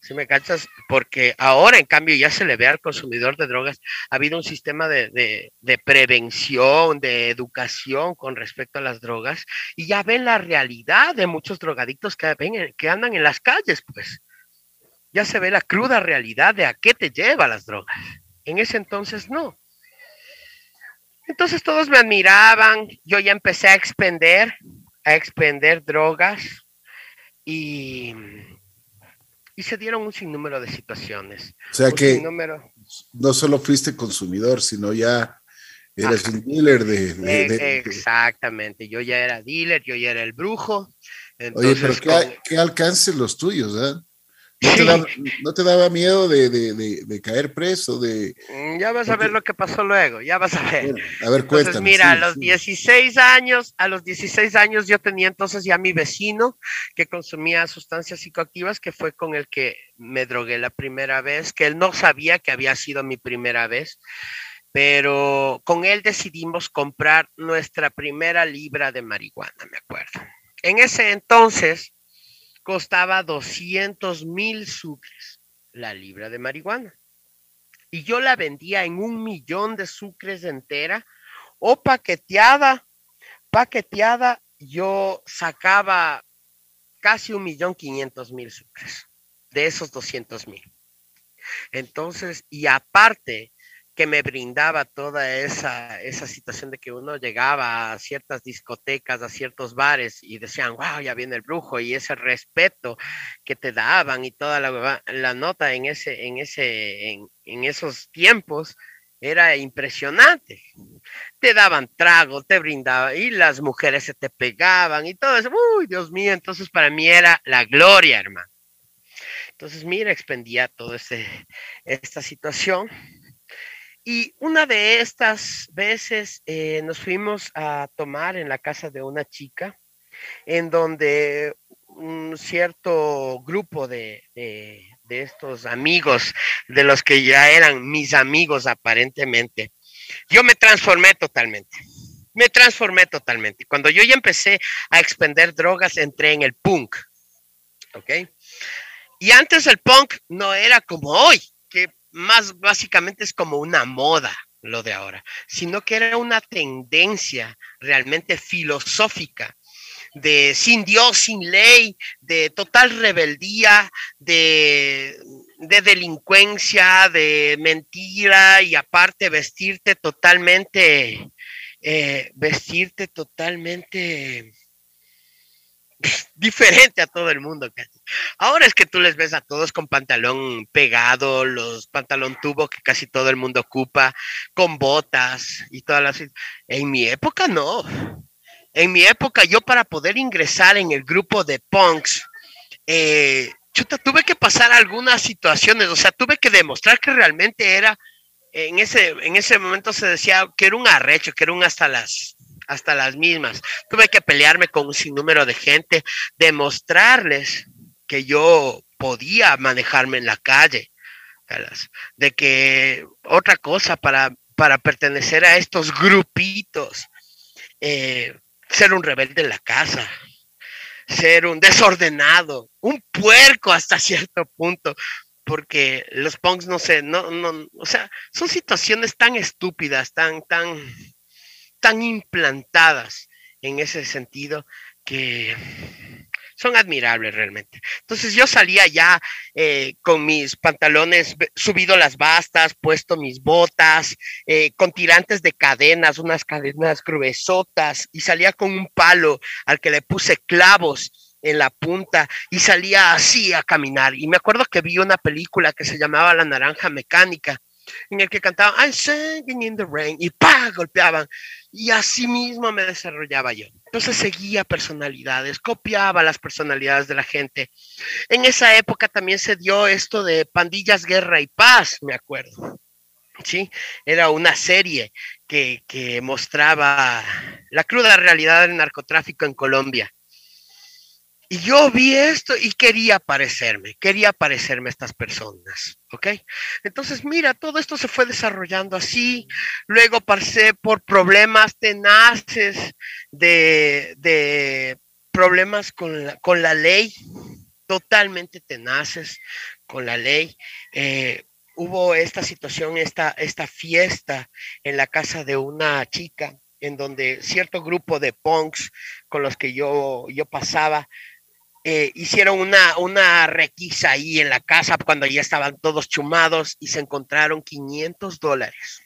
si me cachas? Porque ahora, en cambio, ya se le ve al consumidor de drogas, ha habido un sistema de, prevención, de educación con respecto a las drogas, y ya ven la realidad de muchos drogadictos que, ven, que andan en las calles, pues. Ya se ve la cruda realidad de a qué te lleva las drogas. En ese entonces no. Entonces todos me admiraban, yo ya empecé a expender, a expender drogas y y se dieron un sinnúmero de situaciones. O sea que no solo fuiste consumidor, sino ya eres un dealer de, Exactamente, yo ya era dealer, yo ya era el brujo. Oye, pero ¿qué, ¿qué, alcance los tuyos, ¿eh? ¿No te, daba, miedo de, caer preso? De, mm, ya vas a ver lo que pasó luego, ya vas a ver. a ver, cuéntame. mira, a los 16 años, a los 16 años yo tenía entonces ya mi vecino que consumía sustancias psicoactivas, que fue con el que me drogué la primera vez, que él no sabía que había sido mi primera vez, pero con él decidimos comprar nuestra primera libra de marihuana, me acuerdo. En ese entonces costaba 200 mil sucres la libra de marihuana. Y yo la vendía en un millón de sucres entera o paqueteada. Paqueteada, yo sacaba casi un millón quinientos mil sucres de esos 200 mil. Entonces, y aparte, que me brindaba toda esa, esa situación de que uno llegaba a ciertas discotecas, a ciertos bares y decían, wow, ya viene el brujo y ese respeto que te daban y toda la, la nota en, ese, en, ese, en, esos tiempos era impresionante. Te daban trago, te brindaban y las mujeres se te pegaban y todo eso. Uy, Dios mío, entonces para mí era la gloria, hermano. Entonces, mira, expendía toda esta situación y una de estas veces eh, nos fuimos a tomar en la casa de una chica, en donde un cierto grupo de, de, estos amigos, de los que ya eran mis amigos aparentemente, yo me transformé totalmente. Me transformé totalmente. Cuando yo ya empecé a expender drogas, entré en el punk. ¿Ok? Y antes el punk no era como hoy más básicamente es como una moda lo de ahora, sino que era una tendencia realmente filosófica de sin Dios, sin ley, de total rebeldía, de, delincuencia, de mentira y aparte vestirte totalmente, eh, vestirte totalmente diferente a todo el mundo. Ahora es que tú les ves a todos con pantalón pegado, los pantalón tubo que casi todo el mundo ocupa, con botas y todas las... En mi época no. En mi época yo para poder ingresar en el grupo de punks, eh, tuve que pasar algunas situaciones, o sea, tuve que demostrar que realmente era, en ese, en ese momento se decía que era un arrecho, que era un hasta las hasta las mismas. Tuve que pelearme con un sinnúmero de gente, demostrarles que yo podía manejarme en la calle, de que otra cosa para, para pertenecer a estos grupitos, eh, ser un rebelde en la casa, ser un desordenado, un puerco hasta cierto punto, porque los punks no sé, no, no, o sea, son situaciones tan estúpidas, tan, tan, tan implantadas en ese sentido que son admirables realmente. Entonces yo salía ya eh, con mis pantalones subido las bastas, puesto mis botas, eh, con tirantes de cadenas, unas cadenas gruesotas, y salía con un palo al que le puse clavos en la punta y salía así a caminar. Y me acuerdo que vi una película que se llamaba La Naranja Mecánica en el que cantaban I'm singing in the rain y ¡pa! golpeaban. Y así mismo me desarrollaba yo. Entonces seguía personalidades, copiaba las personalidades de la gente. En esa época también se dio esto de Pandillas, Guerra y Paz, me acuerdo. Sí, era una serie que, que mostraba la cruda realidad del narcotráfico en Colombia. Y yo vi esto y quería parecerme, quería parecerme a estas personas, ¿ok? Entonces, mira, todo esto se fue desarrollando así, luego pasé por problemas tenaces de, de problemas con la, con la ley, totalmente tenaces, con la ley. Eh, hubo esta situación, esta, esta fiesta en la casa de una chica, en donde cierto grupo de punks con los que yo, yo pasaba, eh, hicieron una, una requisa ahí en la casa cuando ya estaban todos chumados y se encontraron 500 dólares.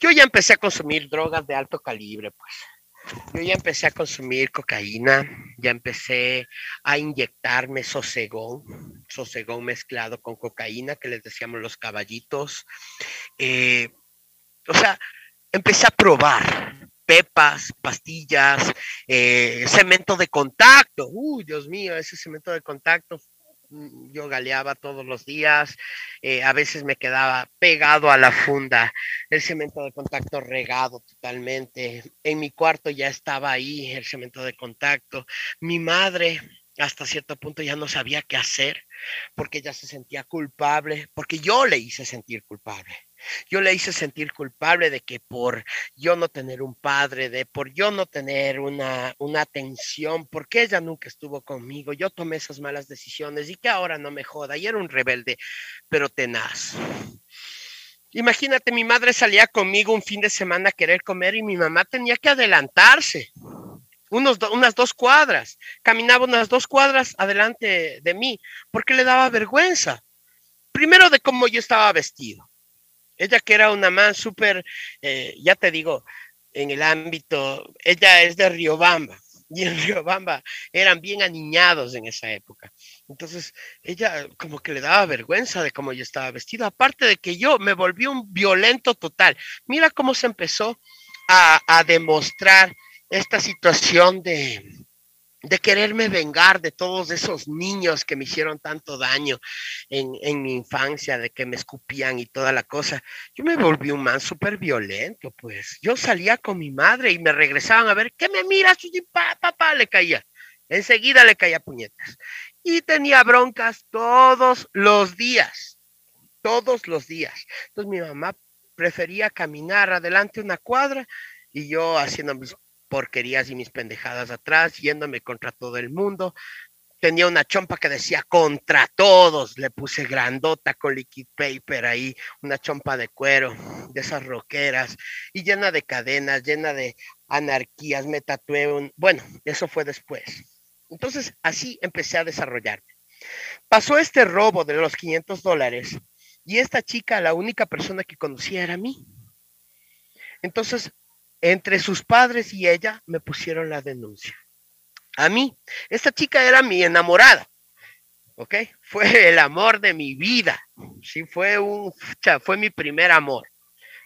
Yo ya empecé a consumir drogas de alto calibre, pues. Yo ya empecé a consumir cocaína, ya empecé a inyectarme sosegón, sosegón mezclado con cocaína, que les decíamos los caballitos. Eh, o sea, empecé a probar pepas, pastillas, eh, cemento de contacto. Uy, Dios mío, ese cemento de contacto Mm, yo galeaba todos los días, eh, a veces me quedaba pegado a la funda, el cemento de contacto regado totalmente, en mi cuarto ya estaba ahí el cemento de contacto, mi madre hasta cierto punto ya no sabía qué hacer porque ella se sentía culpable, porque yo le hice sentir culpable. Yo le hice sentir culpable de que por yo no tener un padre, de por yo no tener una, una atención, porque ella nunca estuvo conmigo, yo tomé esas malas decisiones y que ahora no me joda. Y era un rebelde, pero tenaz. Imagínate, mi madre salía conmigo un fin de semana a querer comer y mi mamá tenía que adelantarse. Unos unas dos cuadras, caminaba unas dos cuadras adelante de mí, porque le daba vergüenza. Primero de cómo yo estaba vestido ella que era una man súper, eh, ya te digo, en el ámbito, ella es de Riobamba y en Riobamba eran bien aniñados en esa época. Entonces, ella como que le daba vergüenza de cómo yo estaba vestido, aparte de que yo me volví un violento total. Mira cómo se empezó a demostrar esta situación de, de quererme vengar de todos esos niños que me hicieron tanto daño en, mi infancia, de que me escupían y toda la cosa. Yo me volví un man súper violento, pues. Yo salía con mi madre y me regresaban a ver, ¿qué me miras? Papá, papá, le caía. Enseguida le caía puñetas. Y tenía broncas todos los días, todos los días. Entonces mi mamá prefería caminar adelante una cuadra y yo haciendo mis porquerías y mis pendejadas atrás, yéndome contra todo el mundo. Tenía una chompa que decía contra todos, le puse grandota con liquid paper ahí, una chompa de cuero, de esas roqueras, y llena de cadenas, llena de anarquías, me tatué un... Bueno, eso fue después. Entonces, así empecé a desarrollarme. Pasó este robo de los 500 dólares y esta chica, la única persona que conocía era mí. Entonces entre sus padres y ella me pusieron la denuncia. A mí, esta chica era mi enamorada, ¿ok? Fue el amor de mi vida, sí, fue un, fue mi primer amor,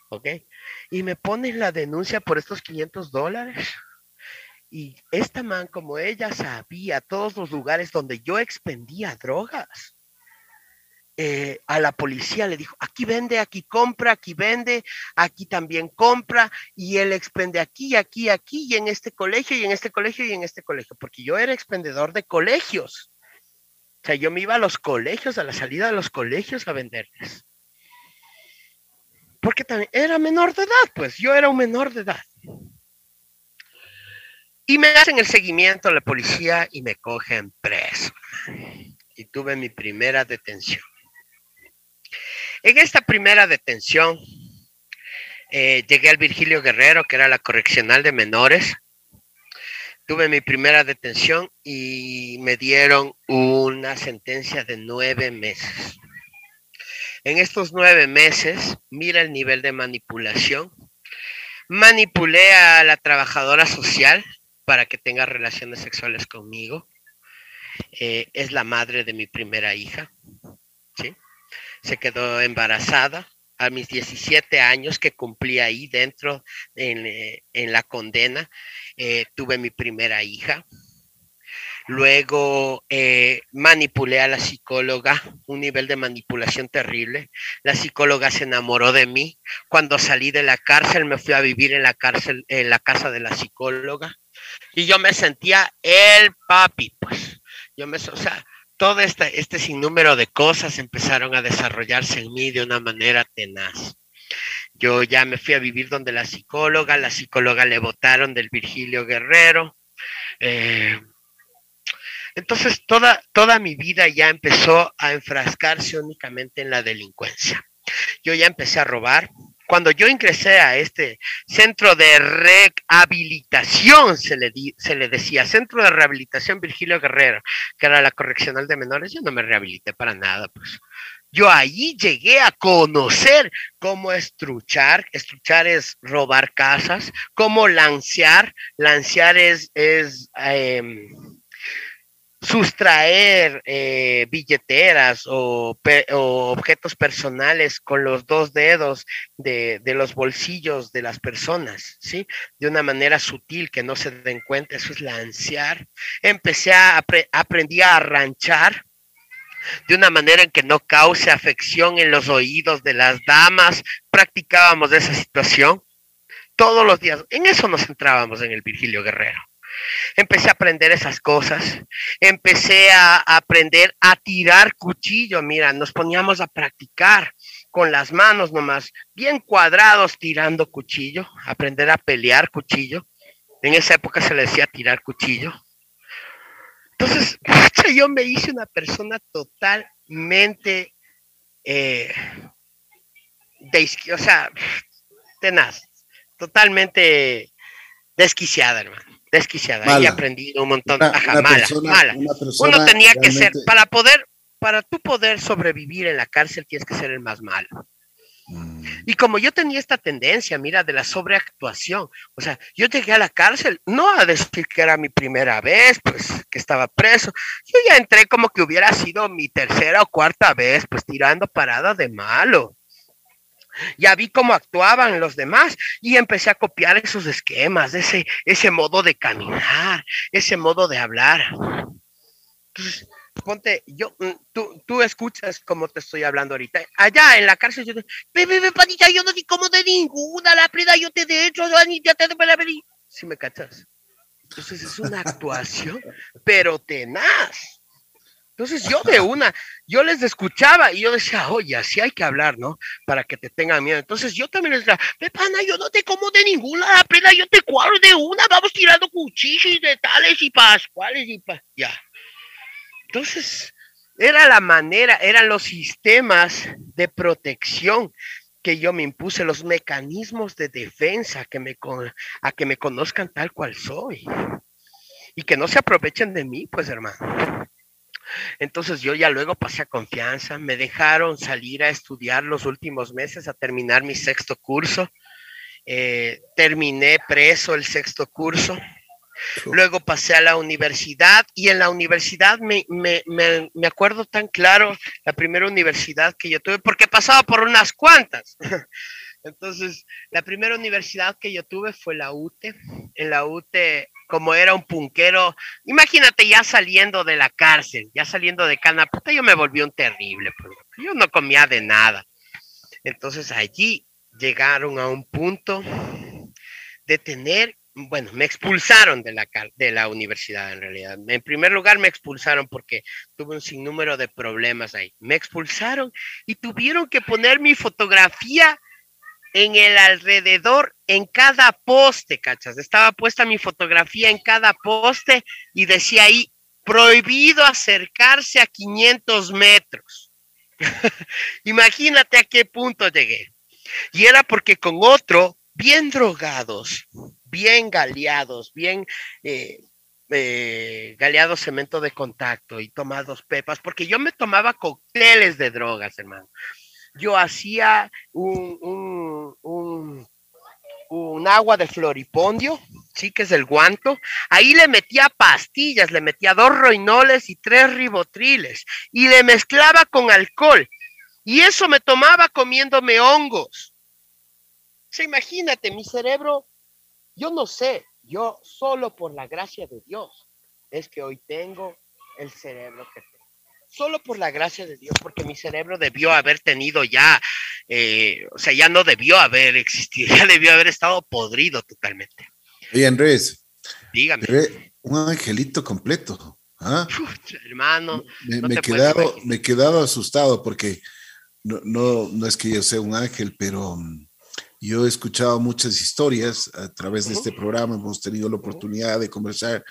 ¿ok? Y me ponen la denuncia por estos 500 dólares. Y esta man, como ella sabía todos los lugares donde yo expendía drogas, eh, a la policía, le dijo, aquí vende, aquí compra, aquí vende, aquí también compra, y él expende aquí, aquí, aquí, y en este colegio, y en este colegio, y en este colegio, porque yo era expendedor de colegios. O sea, yo me iba a los colegios, a la salida de los colegios a venderles. Porque también era menor de edad, pues yo era un menor de edad. Y me hacen el seguimiento a la policía y me cogen preso. Y tuve mi primera detención. En esta primera detención, eh, llegué al Virgilio Guerrero, que era la correccional de menores. Tuve mi primera detención y me dieron una sentencia de nueve meses. En estos nueve meses, mira el nivel de manipulación. Manipulé a la trabajadora social para que tenga relaciones sexuales conmigo. Eh, es la madre de mi primera hija se quedó embarazada a mis 17 años que cumplí ahí dentro en, eh, la condena. Eh, tuve mi primera hija. Luego eh, manipulé a la psicóloga, un nivel de manipulación terrible. La psicóloga se enamoró de mí. Cuando salí de la cárcel me fui a vivir en la cárcel, en la casa de la psicóloga. Y yo me sentía el papi, pues. Yo me, o sea, todo este, sinnúmero de cosas empezaron a desarrollarse en mí de una manera tenaz. Yo ya me fui a vivir donde la psicóloga, la psicóloga le votaron del Virgilio Guerrero. Eh, Entonces toda, toda mi vida ya empezó a enfrascarse únicamente en la delincuencia. Yo ya empecé a robar, cuando yo ingresé a este centro de rehabilitación, se le, se le decía, centro de rehabilitación Virgilio Guerrero, que era la correccional de menores, yo no me rehabilité para nada, pues. Yo allí llegué a conocer cómo estruchar, estruchar es robar casas, cómo lancear, lancear es, es em, sustraer eh, billeteras o, objetos personales con los dos dedos de, los bolsillos de las personas, ¿sí? De una manera sutil que no se den cuenta, eso es lancear. Empecé a, aprendí a arranchar de una manera en que no cause afección en los oídos de las damas. Practicábamos esa situación todos los días. En eso nos centrábamos en el Virgilio Guerrero. Empecé a aprender esas cosas, empecé a aprender a tirar cuchillo, mira, nos poníamos a practicar con las manos nomás, bien cuadrados tirando cuchillo, aprender a pelear cuchillo. En esa época se le decía tirar cuchillo. Entonces, yo me hice una persona totalmente eh, o sea, tenaz, totalmente desquiciada, hermano desquiciada. y aprendido un montón. Ajá, mala, mala. Uno tenía que ser, para poder, para tú poder sobrevivir en la cárcel, tienes que ser el más malo. Mm. Y como yo tenía esta tendencia, mira, de la sobreactuación, o sea, yo llegué a la cárcel, no a decir que era mi primera vez, pues, que estaba preso, yo ya entré como que hubiera sido mi tercera o cuarta vez, pues, tirando parada de malo ya vi cómo actuaban los demás y empecé a copiar esos esquemas, ese, ese modo de caminar, ese modo de hablar. Entonces, ponte, yo, mm, tú, tú escuchas cómo te estoy hablando ahorita. Allá en la cárcel, yo, ve, panita, yo no di como de ninguna, la prida, yo te de hecho, ya te de Si me cachas. Entonces es una actuación, pero tenaz. Entonces yo de una, yo les escuchaba y yo decía, oye, así hay que hablar, ¿no? Para que te tengan miedo. Entonces yo también les decía, pana, yo no te como de ninguna pena, yo te cuadro de una, vamos tirando cuchillos de tales y pascuales y pa ya. Entonces, era la manera, eran los sistemas de protección que yo me impuse, los mecanismos de defensa que me, a que me conozcan tal cual soy. Y que no se aprovechen de mí, pues hermano. Entonces yo ya luego pasé a confianza, me dejaron salir a estudiar los últimos meses, a terminar mi sexto curso. Eh, terminé preso el sexto curso. Luego pasé a la universidad y en la universidad me, me, me, acuerdo tan claro la primera universidad que yo tuve, porque pasaba por unas cuantas. Entonces, la primera universidad que yo tuve fue la UTE. En la UTE como era un punquero, imagínate ya saliendo de la cárcel, ya saliendo de cana, puta, yo me volví un terrible, pues, yo no comía de nada. Entonces allí llegaron a un punto de tener, bueno, me expulsaron de la, de la universidad en realidad. En primer lugar me expulsaron porque tuve un sinnúmero de problemas ahí. Me expulsaron y tuvieron que poner mi fotografía en el alrededor, en cada poste, ¿cachas? Estaba puesta mi fotografía en cada poste y decía ahí, prohibido acercarse a 500 metros. Imagínate a qué punto llegué. Y era porque con otro, bien drogados, bien galeados, bien eh, eh, galeados cemento de contacto y tomados pepas, porque yo me tomaba cócteles de drogas, hermano yo hacía un, un, agua de floripondio, sí, que es el guanto. Ahí le metía pastillas, le metía dos roinoles y tres ribotriles y le mezclaba con alcohol. Y eso me tomaba comiéndome hongos. O imagínate, mi cerebro, yo no sé, yo solo por la gracia de Dios es que hoy tengo el cerebro que tengo solo por la gracia de Dios, porque mi cerebro debió haber tenido ya, eh, o sea, ya no debió haber existido, ya debió haber estado podrido totalmente. Oye, Andrés, dígame. Un angelito completo. ¿ah? hermano, me, he quedado, me he quedado asustado porque no, no, no es que yo sea un ángel, pero mm, yo he escuchado muchas historias a través de este programa, hemos tenido la oportunidad de conversar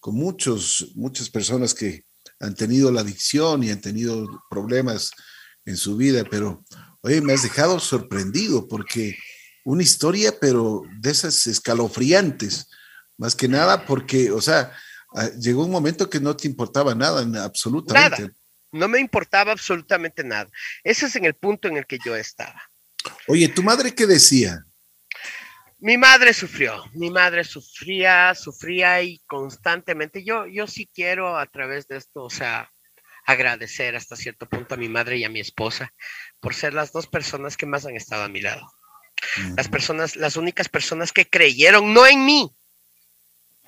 con muchos, muchas personas que han tenido la adicción y han tenido problemas en su vida, pero oye, me has dejado sorprendido porque una historia, pero de esas escalofriantes, más que nada porque, o sea, ah, llegó un momento que no te importaba nada, absolutamente. Nada, no me importaba absolutamente nada. Ese es en el punto en el que yo estaba. Oye, ¿tu madre qué decía? Mi madre sufrió, mi madre sufría, sufría y constantemente. Yo, yo sí quiero a través de esto, o sea, agradecer hasta cierto punto a mi madre y a mi esposa por ser las dos personas que más han estado a mi lado. Las personas, las únicas personas que creyeron no en mí,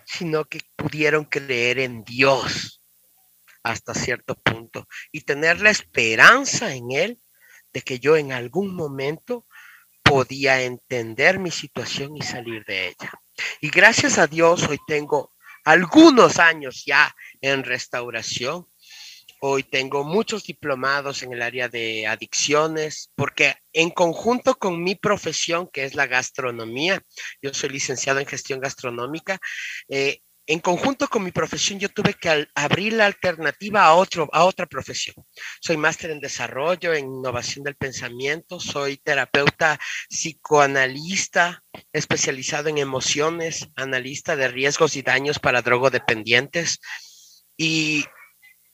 sino que pudieron creer en Dios hasta cierto punto y tener la esperanza en Él de que yo en algún momento podía entender mi situación y salir de ella. Y gracias a Dios hoy tengo algunos años ya en restauración. Hoy tengo muchos diplomados en el área de adicciones, porque en conjunto con mi profesión, que es la gastronomía, yo soy licenciado en gestión gastronómica, eh, en conjunto con mi profesión, yo tuve que abrir la alternativa a, otro, a otra profesión. Soy máster en desarrollo, en innovación del pensamiento, soy terapeuta psicoanalista, especializado en emociones, analista de riesgos y daños para drogodependientes. Y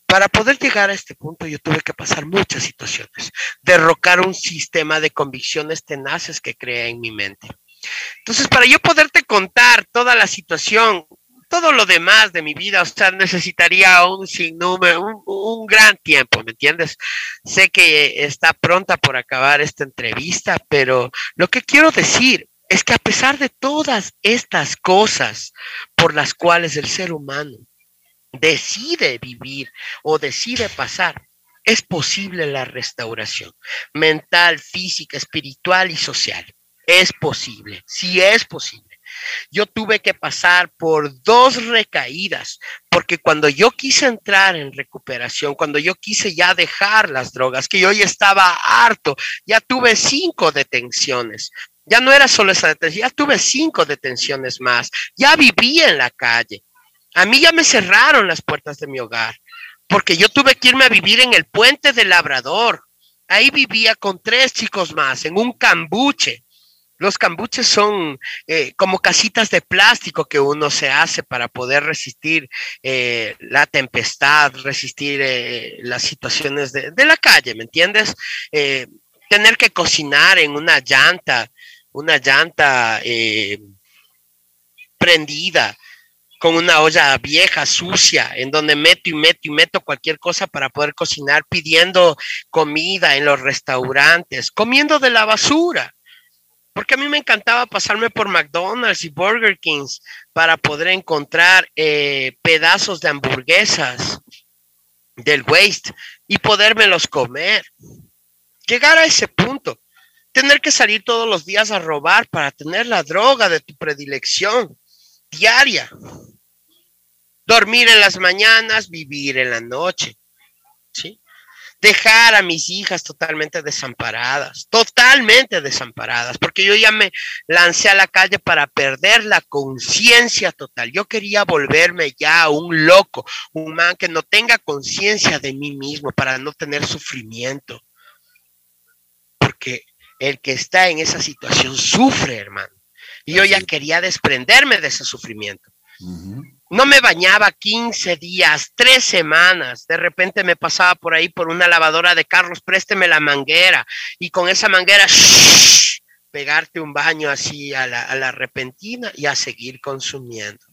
para poder llegar a este punto, yo tuve que pasar muchas situaciones, derrocar un sistema de convicciones tenaces que creé en mi mente. Entonces, para yo poderte contar toda la situación, todo lo demás de mi vida, o sea, necesitaría un sinnúmero, un, un, gran tiempo, ¿me entiendes? Sé que está pronta por acabar esta entrevista, pero lo que quiero decir es que a pesar de todas estas cosas por las cuales el ser humano decide vivir o decide pasar, es posible la restauración mental, física, espiritual y social. Es posible, sí es posible. Yo tuve que pasar por dos recaídas, porque cuando yo quise entrar en recuperación, cuando yo quise ya dejar las drogas, que yo ya estaba harto, ya tuve cinco detenciones. Ya no era solo esa detención, ya tuve cinco detenciones más. Ya vivía en la calle. A mí ya me cerraron las puertas de mi hogar, porque yo tuve que irme a vivir en el puente del Labrador. Ahí vivía con tres chicos más, en un cambuche. Los cambuches son eh, como casitas de plástico que uno se hace para poder resistir eh, la tempestad, resistir eh, las situaciones de, de, la calle, ¿me entiendes? tener que cocinar en una llanta, una llanta prendida con una olla vieja, sucia, en donde meto y meto y meto cualquier cosa para poder cocinar, pidiendo comida en los restaurantes, comiendo de la basura porque a mí me encantaba pasarme por McDonald's y Burger Kings para poder encontrar eh, pedazos de hamburguesas del waste y podérmelos comer. Llegar a ese punto, tener que salir todos los días a robar para tener la droga de tu predilección diaria. Dormir en las mañanas, vivir en la noche. ¿Sí? Dejar a mis hijas totalmente desamparadas, totalmente desamparadas, porque yo ya me lancé a la calle para perder la conciencia total. Yo quería volverme ya un loco, un man que no tenga conciencia de mí mismo para no tener sufrimiento. Porque el que está en esa situación sufre, hermano. Y yo ya quería desprenderme de ese sufrimiento. No me bañaba 15 días, tres semanas. De repente me pasaba por ahí por una lavadora de Carlos, présteme la manguera. Y con esa manguera, pegarte un baño así a la, repentina y a seguir consumiendo.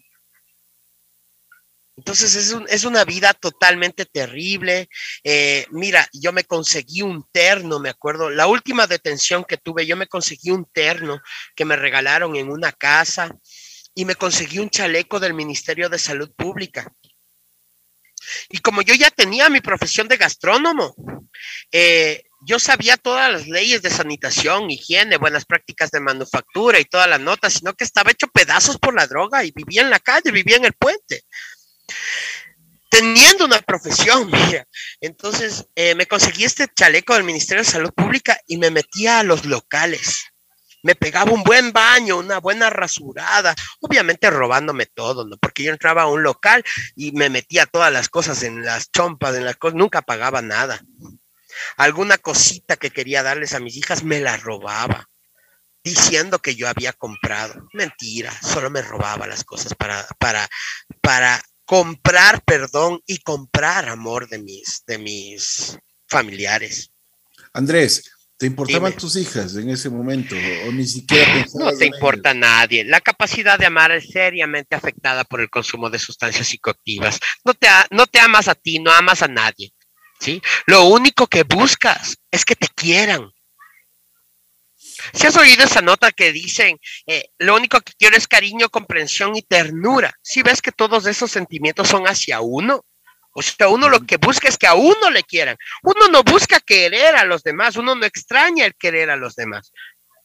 Entonces es, una vida totalmente terrible. Eh, mira, yo me conseguí un terno, me acuerdo, la última detención que tuve, yo me conseguí un terno que me regalaron en una casa y me conseguí un chaleco del Ministerio de Salud Pública. Y como yo ya tenía mi profesión de gastrónomo, eh, yo sabía todas las leyes de sanitación, higiene, buenas prácticas de manufactura y todas las notas, sino que estaba hecho pedazos por la droga y vivía en la calle, vivía en el puente. Teniendo una profesión, mira. Entonces eh, me conseguí este chaleco del Ministerio de Salud Pública y me metía a los locales me pegaba un buen baño, una buena rasurada, obviamente robándome todo, ¿no? Porque yo entraba a un local y me metía todas las cosas en las chompas, en las cosas, nunca pagaba nada. Alguna cosita que quería darles a mis hijas me la robaba, diciendo que yo había comprado. Mentira, solo me robaba las cosas para, para, para comprar perdón y comprar amor de mis, de mis familiares. Andrés, ¿te importaban tus hijas en ese momento o ni siquiera No te importa a nadie. La capacidad de amar es seriamente afectada por el consumo de sustancias psicoactivas. No te, no te amas a ti, no amas a nadie. ¿sí? Lo único que buscas es que te quieran. Si has oído esa nota que dicen, eh, lo único que quiero es cariño, comprensión y ternura. Si ves que todos esos sentimientos son hacia uno, o sea, uno lo que busca es que a uno le quieran. Uno no busca querer a los demás, uno no extraña el querer a los demás.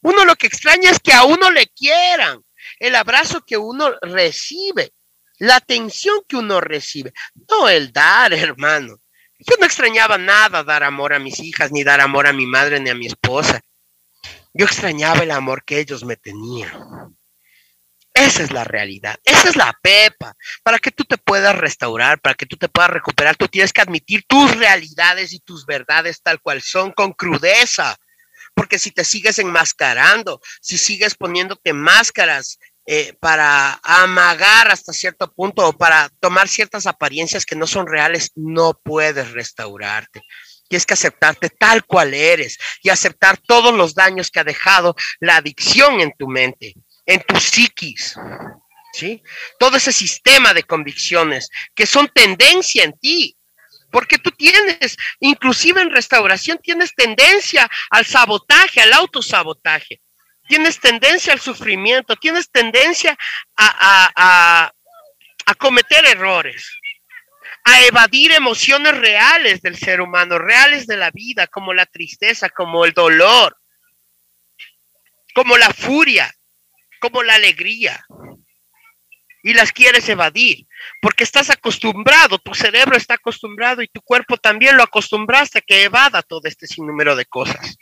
Uno lo que extraña es que a uno le quieran, el abrazo que uno recibe, la atención que uno recibe, no el dar, hermano. Yo no extrañaba nada dar amor a mis hijas, ni dar amor a mi madre, ni a mi esposa. Yo extrañaba el amor que ellos me tenían. Esa es la realidad, esa es la pepa. Para que tú te puedas restaurar, para que tú te puedas recuperar, tú tienes que admitir tus realidades y tus verdades tal cual son con crudeza. Porque si te sigues enmascarando, si sigues poniéndote máscaras eh, para amagar hasta cierto punto o para tomar ciertas apariencias que no son reales, no puedes restaurarte. Tienes que aceptarte tal cual eres y aceptar todos los daños que ha dejado la adicción en tu mente en tu psiquis, ¿sí? Todo ese sistema de convicciones que son tendencia en ti, porque tú tienes, inclusive en restauración, tienes tendencia al sabotaje, al autosabotaje, tienes tendencia al sufrimiento, tienes tendencia a, a, a cometer errores, a evadir emociones reales del ser humano, reales de la vida, como la tristeza, como el dolor, como la furia, como la alegría y las quieres evadir porque estás acostumbrado, tu cerebro está acostumbrado y tu cuerpo también lo acostumbraste a que evada todo este sinnúmero de cosas.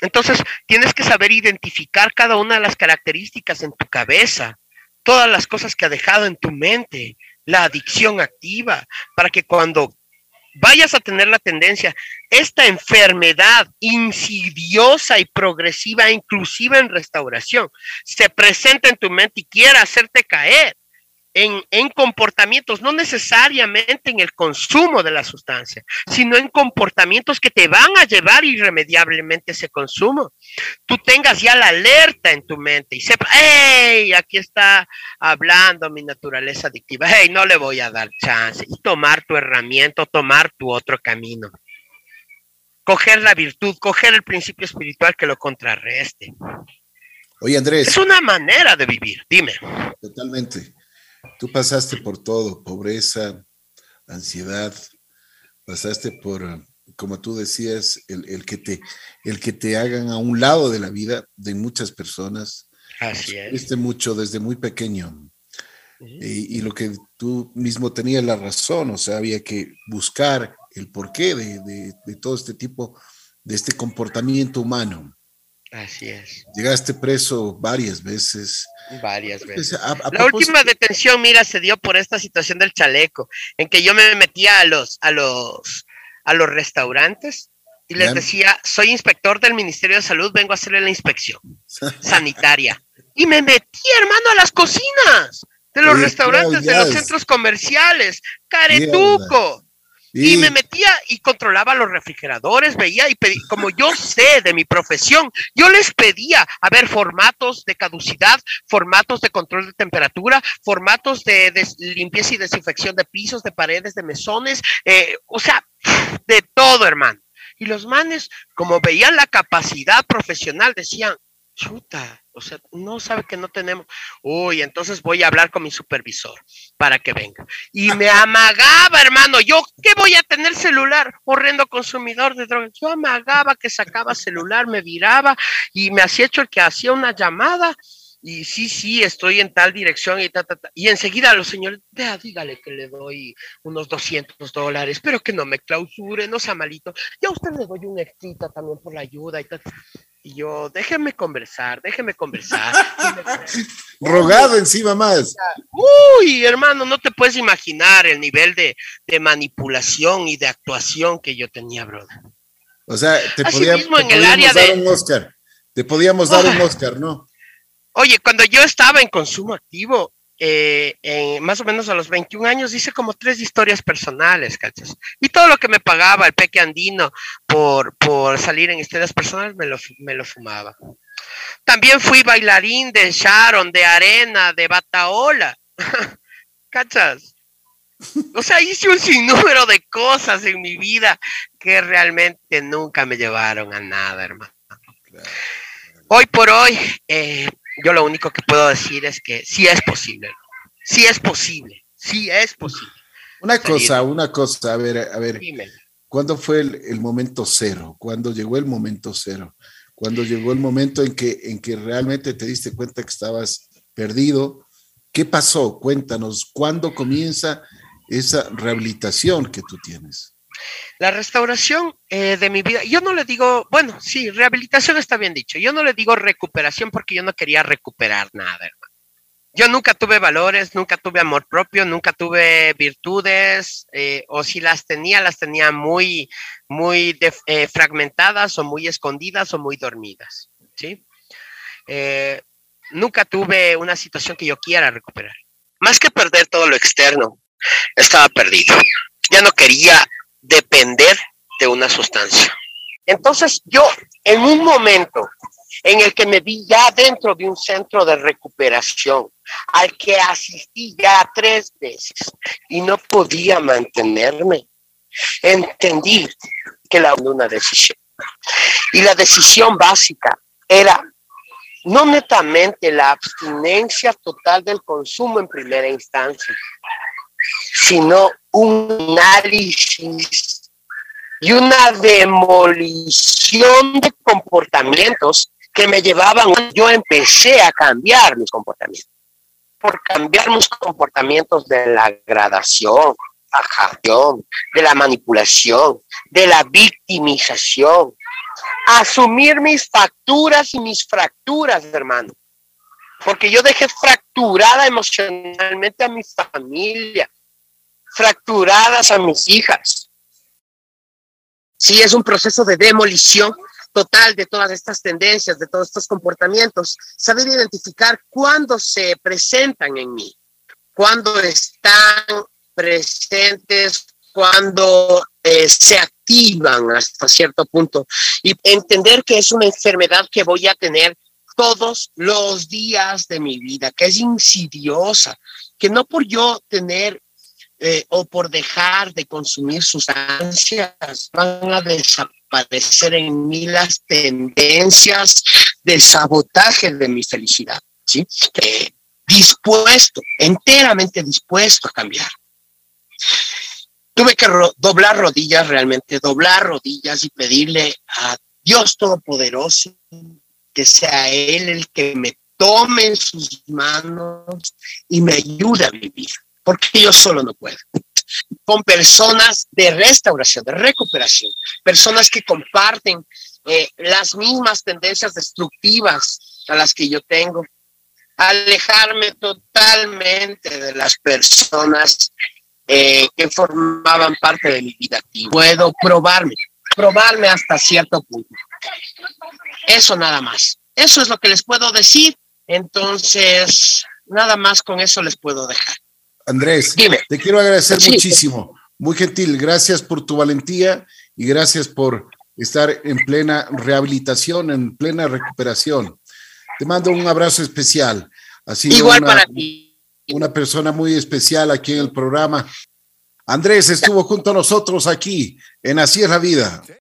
Entonces, tienes que saber identificar cada una de las características en tu cabeza, todas las cosas que ha dejado en tu mente, la adicción activa, para que cuando vayas a tener la tendencia, esta enfermedad insidiosa y progresiva, inclusiva en restauración, se presenta en tu mente y quiera hacerte caer en, comportamientos, no necesariamente en el consumo de la sustancia, sino en comportamientos que te van a llevar irremediablemente ese consumo. Tú tengas ya la alerta en tu mente y sepa, hey, aquí está hablando mi naturaleza adictiva, hey, no le voy a dar chance y tomar tu herramienta, tomar tu otro camino. Coger la virtud, coger el principio espiritual que lo contrarreste. Oye, Andrés. Es una manera de vivir, dime. Totalmente. Tú pasaste por todo, pobreza, ansiedad, pasaste por, como tú decías, el, que, te, el que te hagan a un lado de la vida de muchas personas. Así es. Mucho desde muy pequeño. y, lo que tú mismo tenías la razón, o sea, había que buscar el porqué de, de todo este tipo, de este comportamiento humano. Así es. Llegaste preso varias veces. Varias veces. la última detención, mira, se dio por esta situación del chaleco, en que yo me metía a los, a los, a los restaurantes y les decía, soy inspector del Ministerio de Salud, vengo a hacerle la inspección sanitaria. Y me metí, hermano, a las cocinas de los restaurantes, de los centros comerciales. Caretuco. Y me metía y controlaba los refrigeradores, veía y pedía, como yo sé de mi profesión, yo les pedía, a ver, formatos de caducidad, formatos de control de temperatura, formatos de, limpieza y desinfección de pisos, de paredes, de mesones, eh, o sea, de todo, hermano. Y los manes, como veían la capacidad profesional, decían, chuta, o sea, no sabe que no tenemos. Uy, entonces voy a hablar con mi supervisor para que venga. Y me amagaba, hermano. Yo, ¿qué voy a tener celular? Horrendo consumidor de drogas. Yo amagaba que sacaba celular, me viraba y me hacía hecho el que hacía una llamada. Y sí, sí, estoy en tal dirección y ta, ta, ta. Y enseguida los señores, vea, dígale que le doy unos 200 dólares, pero que no me clausure, no sea malito. Y a usted le doy un extra también por la ayuda y tal. Y yo, déjenme conversar, déjenme conversar. Rogado encima más. Uy, hermano, no te puedes imaginar el nivel de, de manipulación y de actuación que yo tenía, brother. O sea, te, Así podía- mismo te en el podíamos área dar de- un Oscar. Te podíamos dar un. Oscar, ¿no? Oye, cuando yo estaba en consumo activo, eh, más o menos a los 21 años, hice como tres historias personales, ¿cachas? Y todo lo que me pagaba el peque andino por, por salir en historias personales, me lo, me lo fumaba. También fui bailarín de Sharon, de Arena, de Bataola, ¿cachas? O sea, hice un sinnúmero de cosas en mi vida que realmente nunca me llevaron a nada, hermano. Hoy por hoy, eh, yo lo único que puedo decir es que sí es posible, sí es posible, sí es posible. Una Salir. cosa, una cosa, a ver, a ver, Dime. ¿cuándo fue el, el momento cero? ¿Cuándo llegó el momento cero? ¿Cuándo llegó el momento en que, en que realmente te diste cuenta que estabas perdido? ¿Qué pasó? Cuéntanos, ¿cuándo comienza esa rehabilitación que tú tienes? La restauración eh, de mi vida, yo no le digo, bueno, sí, rehabilitación está bien dicho, yo no le digo recuperación porque yo no quería recuperar nada, hermano. Yo nunca tuve valores, nunca tuve amor propio, nunca tuve virtudes, eh, o si las tenía, las tenía muy, muy eh, fragmentadas o muy escondidas o muy dormidas, ¿sí? Nunca tuve una situación que yo quiera recuperar. Más que perder todo lo externo, estaba perdido. Ya no quería depender de una sustancia. Entonces yo, en un momento en el que me vi ya dentro de un centro de recuperación, al que asistí ya tres veces y no podía mantenerme, entendí que la una decisión. Y la decisión básica era no netamente la abstinencia total del consumo en primera instancia, sino un análisis y una demolición de comportamientos que me llevaban, yo empecé a cambiar mis comportamientos, por cambiar mis comportamientos de la gradación, de la manipulación, de la victimización, asumir mis facturas y mis fracturas, hermano, porque yo dejé fracturada emocionalmente a mi familia, fracturadas a mis hijas. Sí, es un proceso de demolición total de todas estas tendencias, de todos estos comportamientos. Saber identificar cuándo se presentan en mí, cuándo están presentes, cuándo eh, se activan hasta cierto punto y entender que es una enfermedad que voy a tener todos los días de mi vida, que es insidiosa, que no por yo tener eh, o por dejar de consumir sustancias van a desaparecer en mí las tendencias de sabotaje de mi felicidad, ¿sí? Eh, dispuesto, enteramente dispuesto a cambiar. Tuve que doblar rodillas realmente, doblar rodillas y pedirle a Dios Todopoderoso que sea Él el que me tome en sus manos y me ayude a vivir, porque yo solo no puedo. Con personas de restauración, de recuperación, personas que comparten eh, las mismas tendencias destructivas a las que yo tengo, alejarme totalmente de las personas eh, que formaban parte de mi vida. Puedo probarme, probarme hasta cierto punto. Eso nada más. Eso es lo que les puedo decir. Entonces, nada más con eso les puedo dejar. Andrés, Dime. te quiero agradecer Sí. muchísimo. Muy gentil. Gracias por tu valentía y gracias por estar en plena rehabilitación, en plena recuperación. Te mando un abrazo especial. Ha sido Igual una, para ti. una persona muy especial aquí en el programa. Andrés estuvo junto a nosotros aquí en Así es la vida.